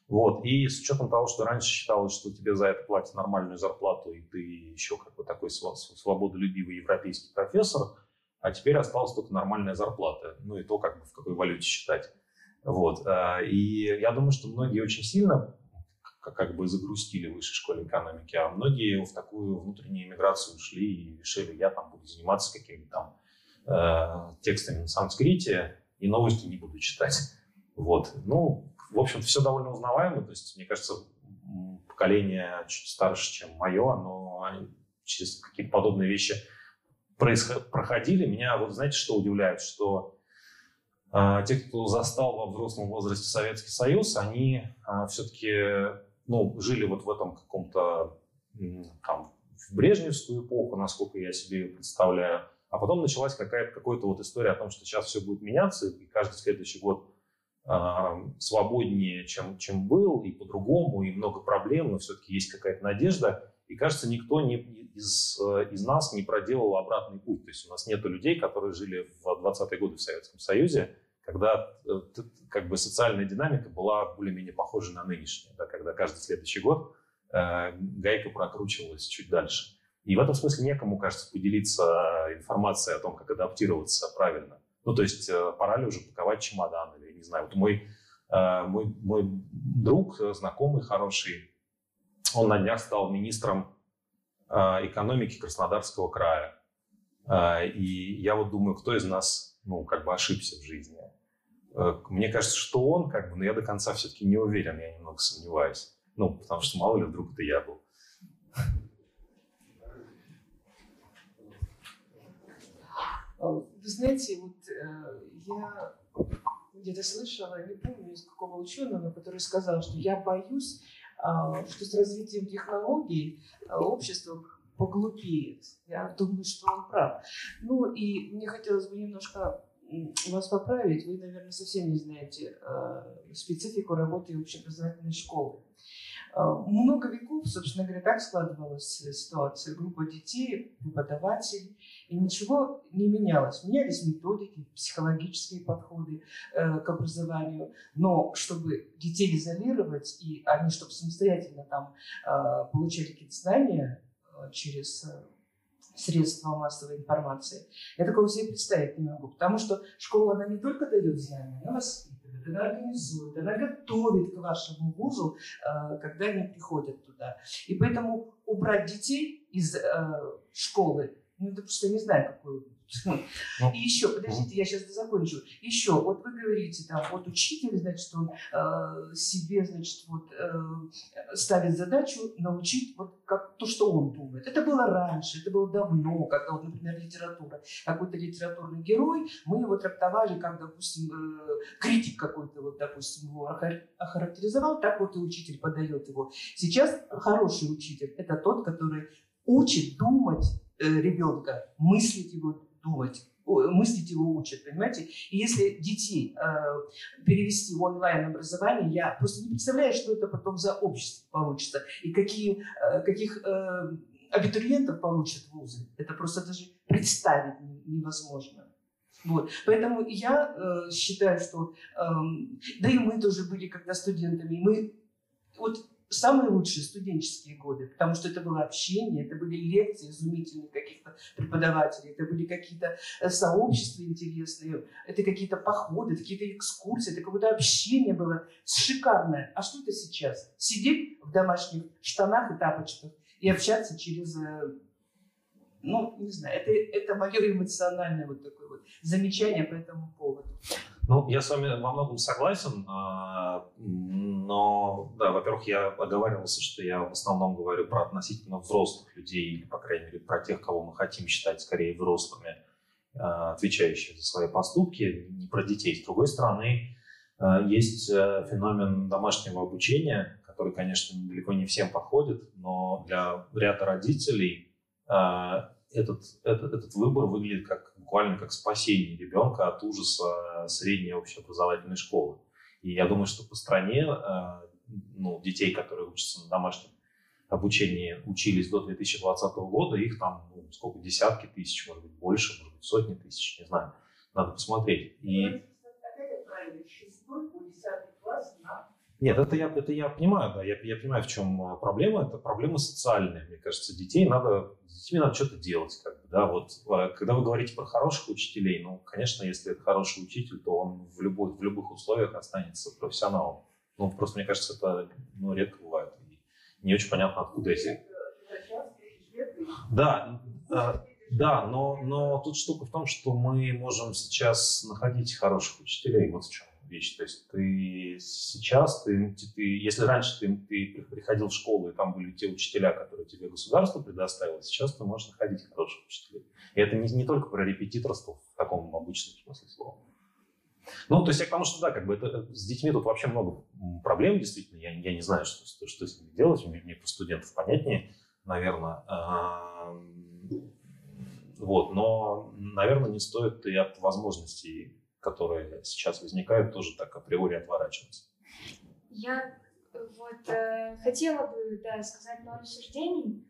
Вот. И с учетом того, что раньше считалось, что тебе за это платят нормальную зарплату, и ты еще как бы такой свободолюбивый европейский профессор, а теперь осталась только нормальная зарплата. Ну и то, как бы в какой валюте считать. Вот. А, И я думаю, что многие очень сильно к- как бы загрустили в высшей школе экономики, а многие в такую внутреннюю иммиграцию ушли и решили, я там буду заниматься какими-то там э, текстами на санскрите и новости не буду читать. Вот. Ну, в общем-то, все довольно узнаваемо. То есть, мне кажется, поколение чуть старше, чем мое, оно через какие-то подобные вещи происход- проходили. Меня вот знаете, что удивляет? Что а, те, кто застал во взрослом возрасте Советский Союз, они все-таки ну, жили вот в этом каком-то там, в Брежневскую эпоху, насколько я себе ее представляю. А потом началась какая-то какая-то вот история о том, что сейчас все будет меняться, и каждый следующий год а, свободнее, чем, чем был, и по-другому, и много проблем, но все-таки есть какая-то надежда. И кажется, никто не, из, э, из нас не проделал обратный путь. То есть у нас нет людей, которые жили в 20-е годы в Советском Союзе, когда э, как бы социальная динамика была более-менее похожа на нынешнюю, да, когда каждый следующий год э, гайка прокручивалась чуть дальше. И в этом смысле некому, кажется, поделиться информацией о том, как адаптироваться правильно. Ну, то есть э, пора ли уже паковать чемодан или, не знаю, вот мой, э, мой, мой друг, э, знакомый хороший, он на днях стал министром э, экономики Краснодарского края. Э, И я вот думаю, кто из нас, ну, как бы ошибся в жизни. Э, Мне кажется, что он, как бы, но я до конца все-таки не уверен, я немного сомневаюсь. Ну, потому что мало ли вдруг это я был. А, Вы знаете, вот э, я где-то слышала, не помню из какого ученого, который сказал, что я боюсь, а, что с развитием технологий а, общество поглупеет. Я думаю, что он прав. Ну и мне хотелось бы немножко вас поправить. Вы, наверное, совсем не знаете э, специфику работы общеобразовательной школы. Э, Много веков, собственно говоря, так складывалась э, ситуация. Группа детей, преподаватель, и ничего не менялось. Менялись методики, психологические подходы э, к образованию, но чтобы детей изолировать, и они, чтобы самостоятельно там э, получали какие-то знания через э, средства массовой информации, я такого себе представить не могу. Потому что школа, она не только дает знания, она воспитывает, она организует, она готовит к вашему вузу, э, когда они приходят туда. И поэтому убрать детей из э, школы, ну, это просто не знаю, какой [laughs] Ну, и еще, подождите, я сейчас закончу. Еще, вот вы говорите, там, вот учитель, значит, он э, себе, значит, вот э, ставит задачу научить вот как то, что он думает. Это было раньше, это было давно, когда, вот, например, литература. Какой-то литературный герой, мы его трактовали, как, допустим, э, критик какой-то, вот, допустим, его охар- охарактеризовал, так вот и учитель подает его. Сейчас хороший учитель – это тот, который учит думать э, ребенка, мыслить его, думать, мыслить его учат, понимаете? И если детей э, перевести в онлайн-образование, я просто не представляю, что это потом за общество получится, и какие, э, каких э, абитуриентов получат вузы. Это просто даже представить не- невозможно. Вот. Поэтому я э, считаю, что, эм, да и мы тоже были когда студентами, мы вот самые лучшие студенческие годы, потому что это было общение, это были лекции изумительных каких-то преподавателей, это были какие-то э, сообщества интересные, это какие-то походы, какие-то экскурсии, это какое-то общение было шикарное. А что это сейчас? Сидеть в домашних штанах и тапочках и общаться через э, ну, не знаю, это, это мое эмоциональное вот такое вот замечание по этому поводу. Ну, я с вами во многом согласен, а, но, да, во-первых, я оговаривался, что я в основном говорю про относительно взрослых людей, или, по крайней мере, про тех, кого мы хотим считать скорее взрослыми, а, отвечающие за свои поступки, не про детей. С другой стороны, а, есть э, феномен домашнего обучения, который, конечно, далеко не всем подходит, но для ряда родителей этот, этот, этот выбор выглядит как буквально как спасение ребенка от ужаса средней общеобразовательной школы. И я думаю, что по стране э, ну, детей, которые учатся на домашнем обучении, учились до 2020 года, их там ну, сколько, десятки тысяч, может быть, больше, может быть, сотни тысяч, не знаю. Надо посмотреть. И... Нет, это я, это я понимаю, да, я, я понимаю, в чем э, проблема. Это проблема социальная, мне кажется. Детей надо, с детьми надо что-то делать, как бы, да. Вот, э, когда вы говорите про хороших учителей, ну, конечно, если это хороший учитель, то он в, любой, в любых условиях останется профессионалом. Ну, просто, мне кажется, это ну, редко бывает. И не очень понятно, откуда эти... Да, да, да но, но тут штука в том, что мы можем сейчас находить хороших учителей. Вот в чем вещь. То есть ты сейчас, ты, ты, если раньше ты, ты приходил в школу, и там были те учителя, которые тебе государство предоставило, сейчас ты можешь находить хороших учителей. И это не, не только про репетиторство в таком обычном смысле слова. Ну, то есть я к тому, что да, как бы это, с детьми тут вообще много проблем, действительно. Я, я не знаю, что, что, что с ними делать. Мне, мне про студентов понятнее, наверное. Вот, но, наверное, не стоит и от возможностей которые сейчас возникают, тоже так априори отворачиваться. Я вот э, хотела бы да, сказать пару суждений,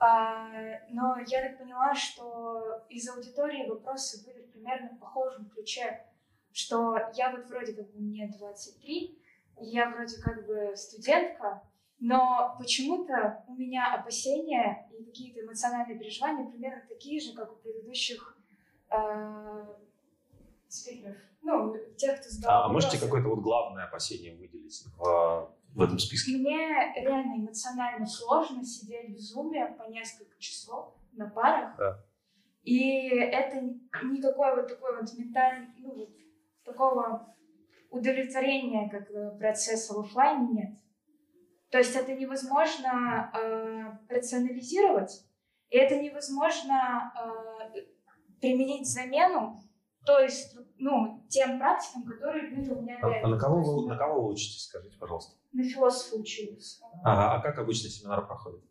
э, но я так поняла, что из аудитории вопросы были примерно в похожем ключе, что я вот вроде как бы мне 23, я вроде как бы студентка, но почему-то у меня опасения и какие-то эмоциональные переживания примерно такие же, как у предыдущих э, спикеров. Ну, тех, кто задал А, а можете какое-то вот главное опасение выделить в, в этом списке? Мне реально эмоционально сложно сидеть в зуме по несколько часов на парах. Да. И это никакой вот такой вот ментальный, ну, вот, такого удовлетворения как процесса в офлайне нет. То есть это невозможно э, рационализировать, и это невозможно э, применить замену то есть, ну, тем практикам, которые были у меня до этого. А на кого, вы, на кого вы учитесь, скажите, пожалуйста? На философа учились. Ага, а как обычно семинары проходят?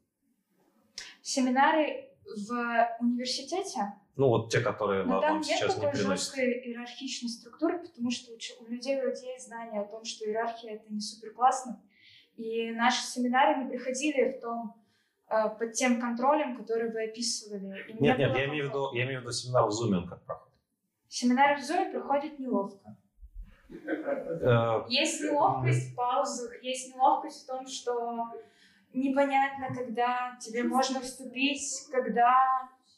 Семинары в университете? Ну, вот те, которые Но вам там сейчас нет не такой приносят. жесткой иерархичной структуры, потому что у людей, людей есть знание о том, что иерархия это не супер классно. И наши семинары не приходили в том, э, под тем контролем, который вы описывали. И Нет, нет, я имею, в виду, я имею в виду семинар в Zoom, как проходит. Семинары в Zoom проходят неловко. Э, Есть неловкость в паузах, есть неловкость в том, что непонятно, когда тебе можно вступить, когда...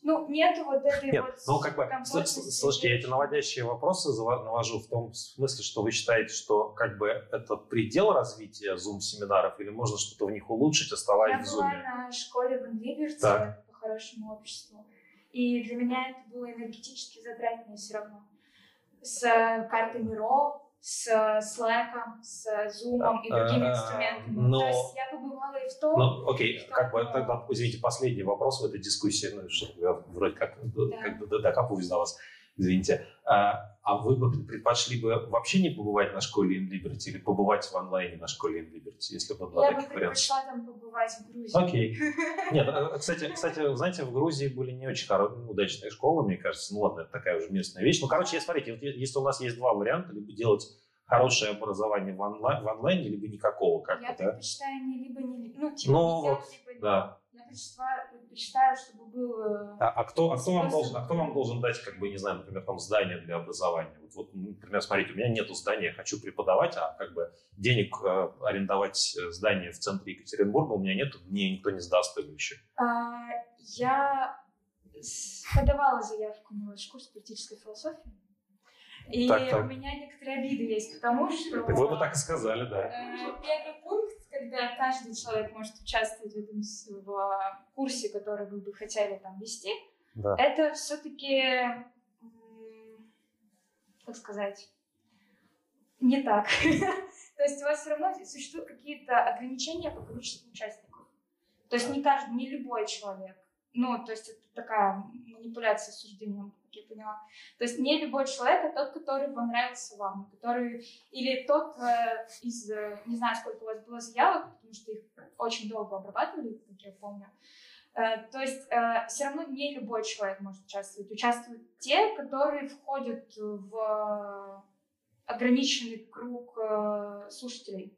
Ну, нету вот этой Нет, вот ну как бы, слушайте, я эти наводящие вопросы навожу в том смысле, что вы считаете, что как бы это предел развития Zoom-семинаров или можно что-то в них улучшить, Я оставаясь в была Zoom? на школе в Инлиберте Так. по хорошему обществу. И для меня это было энергетически затратнее все равно. С э, картой Миро, с э, Slack, с Zoom и другими А, инструментами. но- То есть я побывала и в том, Ну, окей, что- как бы тогда, извините, последний вопрос в этой дискуссии, ну, что я вроде как, Да. как докапываюсь до вас, извините. А, а вы бы предпочли бы вообще не побывать на школе In Liberty или побывать в онлайне на школе In Liberty, если бы два я бы таких предпочла там побывать в Грузии. Окей. [laughs] Нет, а, кстати, кстати, знаете, в Грузии были не очень хоро- удачные школы, мне кажется. Ну ладно, это такая уже местная вещь. Ну, короче, смотрите, вот если у нас есть два варианта, либо делать хорошее образование в, онлайн, в онлайне, либо никакого, как Я да? предпочитаю не либо не ну типа Ну, не делать, вот, либо да. Предпочитаю, предпочитаю, чтобы был э, А, а кто, а, кто вам должен, а кто вам должен дать, как бы, не знаю, например, там здание для образования? Вот, вот, например, смотрите, у меня нету здания, я хочу преподавать, а как бы денег э, арендовать э, здание в центре Екатеринбурга у меня нету, мне никто не сдаст его еще. А, я подавала заявку на ваш курс политической философии. И Так, так. у меня некоторые обиды есть, потому что Так вы бы так и сказали, да. э, первый пункт, когда каждый человек может участвовать в этом в курсе, который вы бы хотели там вести, Да. это все-таки, как сказать, не так. [laughs] То есть у вас все равно существуют какие-то ограничения по количеству участников. То есть не каждый, не любой человек. Ну, то есть это такая манипуляция суждением, как я поняла. То есть не любой человек, а тот, который понравился вам, который или тот э, из, э, не знаю, сколько у вас было заявок, потому что их очень долго обрабатывали, как я помню. Э, то есть э, все равно не любой человек может участвовать. Участвуют те, которые входят в ограниченный круг э, слушателей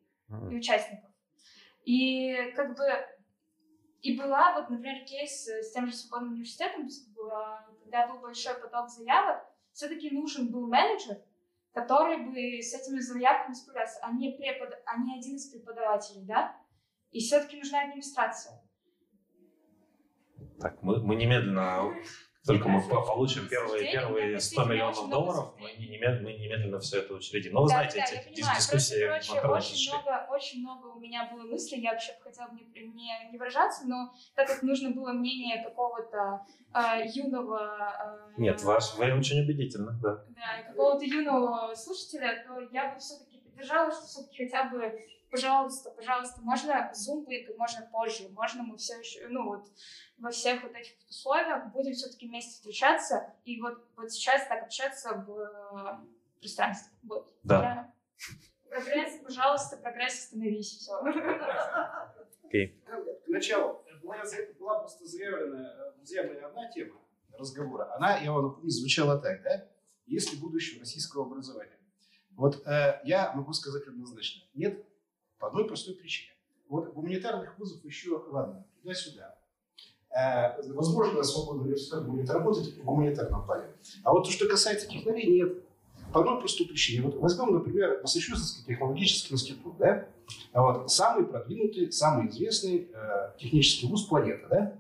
и участников. И как бы и была вот, например, кейс с тем же свободным университетом, когда был большой поток заявок, все-таки нужен был менеджер, который бы с этими заявками справлялся, а не, препод... а не один из преподавателей, да? И все-таки нужна администрация. Так, мы, мы немедленно только мы получим первые, первые 100 миллионов долларов, мы немедленно, мы немедленно все это учредим. Но вы да, знаете, да, эти понимаю. дискуссии Просто, короче, очень много, очень много у меня было мыслей, я вообще хотела бы не, не, не выражаться, но так как нужно было мнение какого-то э, юного... Э, Нет, ваш, вы очень убедительны, да. Да, какого-то юного слушателя, то я бы все-таки поддержала, что все-таки хотя бы пожалуйста, пожалуйста, можно Zoom будет можно позже, можно мы все еще, ну вот, во всех вот этих условиях будем все-таки вместе встречаться и вот, вот сейчас так общаться в э, пространстве. Вот. Да. Я... Прогресс, пожалуйста, прогресс, остановись, все. Okay. К началу была, была просто заявлена, заявлена одна тема разговора. Она, я вам напомню, звучала так, да? Если будущее российского образования. Вот э, я могу сказать однозначно. Нет по одной простой причине. Вот гуманитарных вузов еще, ладно, туда-сюда. Э, возможно, свободный университет будет работать в гуманитарном плане. А вот то, что касается технологий, нет. По одной простой причине. Вот возьмем, например, Массачусетский технологический институт. Да? А вот самый продвинутый, самый известный э, технический вуз планеты. Да?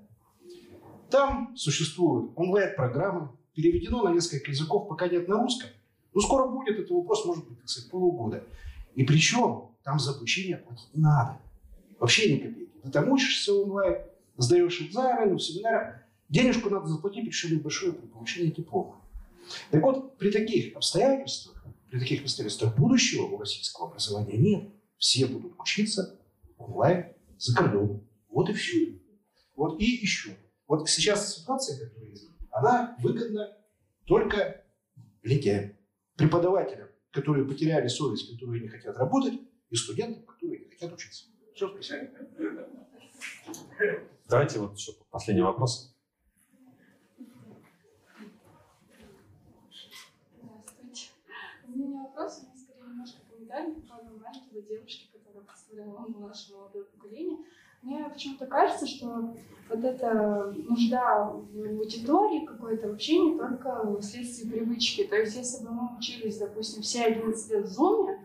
Там существуют онлайн-программы, переведено на несколько языков, пока нет на русском. Ну, скоро будет, это вопрос может быть, так сказать, полугода. И причем там за обучение платить не надо. Вообще ни копейки. Ты там учишься онлайн, сдаешь экзамены, семинарах. Денежку надо заплатить, причем небольшое при получении диплома. Так вот, при таких обстоятельствах, при таких обстоятельствах будущего у российского образования нет. Все будут учиться онлайн за кордоном. Вот и все. Вот и еще. Вот сейчас ситуация, которая есть, она выгодна только лентяям, преподавателям, которые потеряли совесть, которые не хотят работать, и студентам, которые не хотят учиться. Все, спасибо. Давайте вот еще последний вопрос. Здравствуйте. У меня не вопрос, у меня скорее немножко комментарий по поводу маленькой девушки, которая представляла наше молодое поколение. Мне почему-то кажется, что вот эта нужда в аудитории какой-то вообще не только вследствие привычки. То есть если бы мы учились, допустим, все 11 лет в Zoom,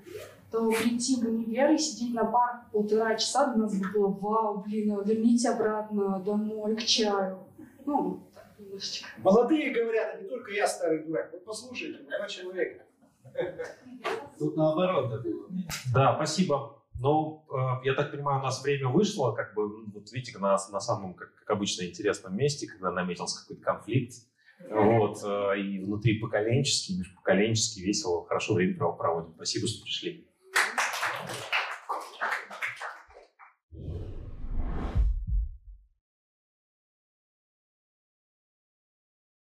то прийти в универ и сидеть на парк полтора часа для нас бы было вау, блин, а верните обратно домой к чаю. Ну, так, немножечко. Молодые говорят, а не только я старый дурак. Вот послушайте, два человека. Тут наоборот да было. Да, спасибо. Ну, э, я так понимаю, у нас время вышло, как бы, вот видите, на, на самом, как, как обычно, интересном месте, когда наметился какой-то конфликт. Вот, э, и внутри поколенческий, межпоколенческий, весело, хорошо время проводим. Спасибо, что пришли.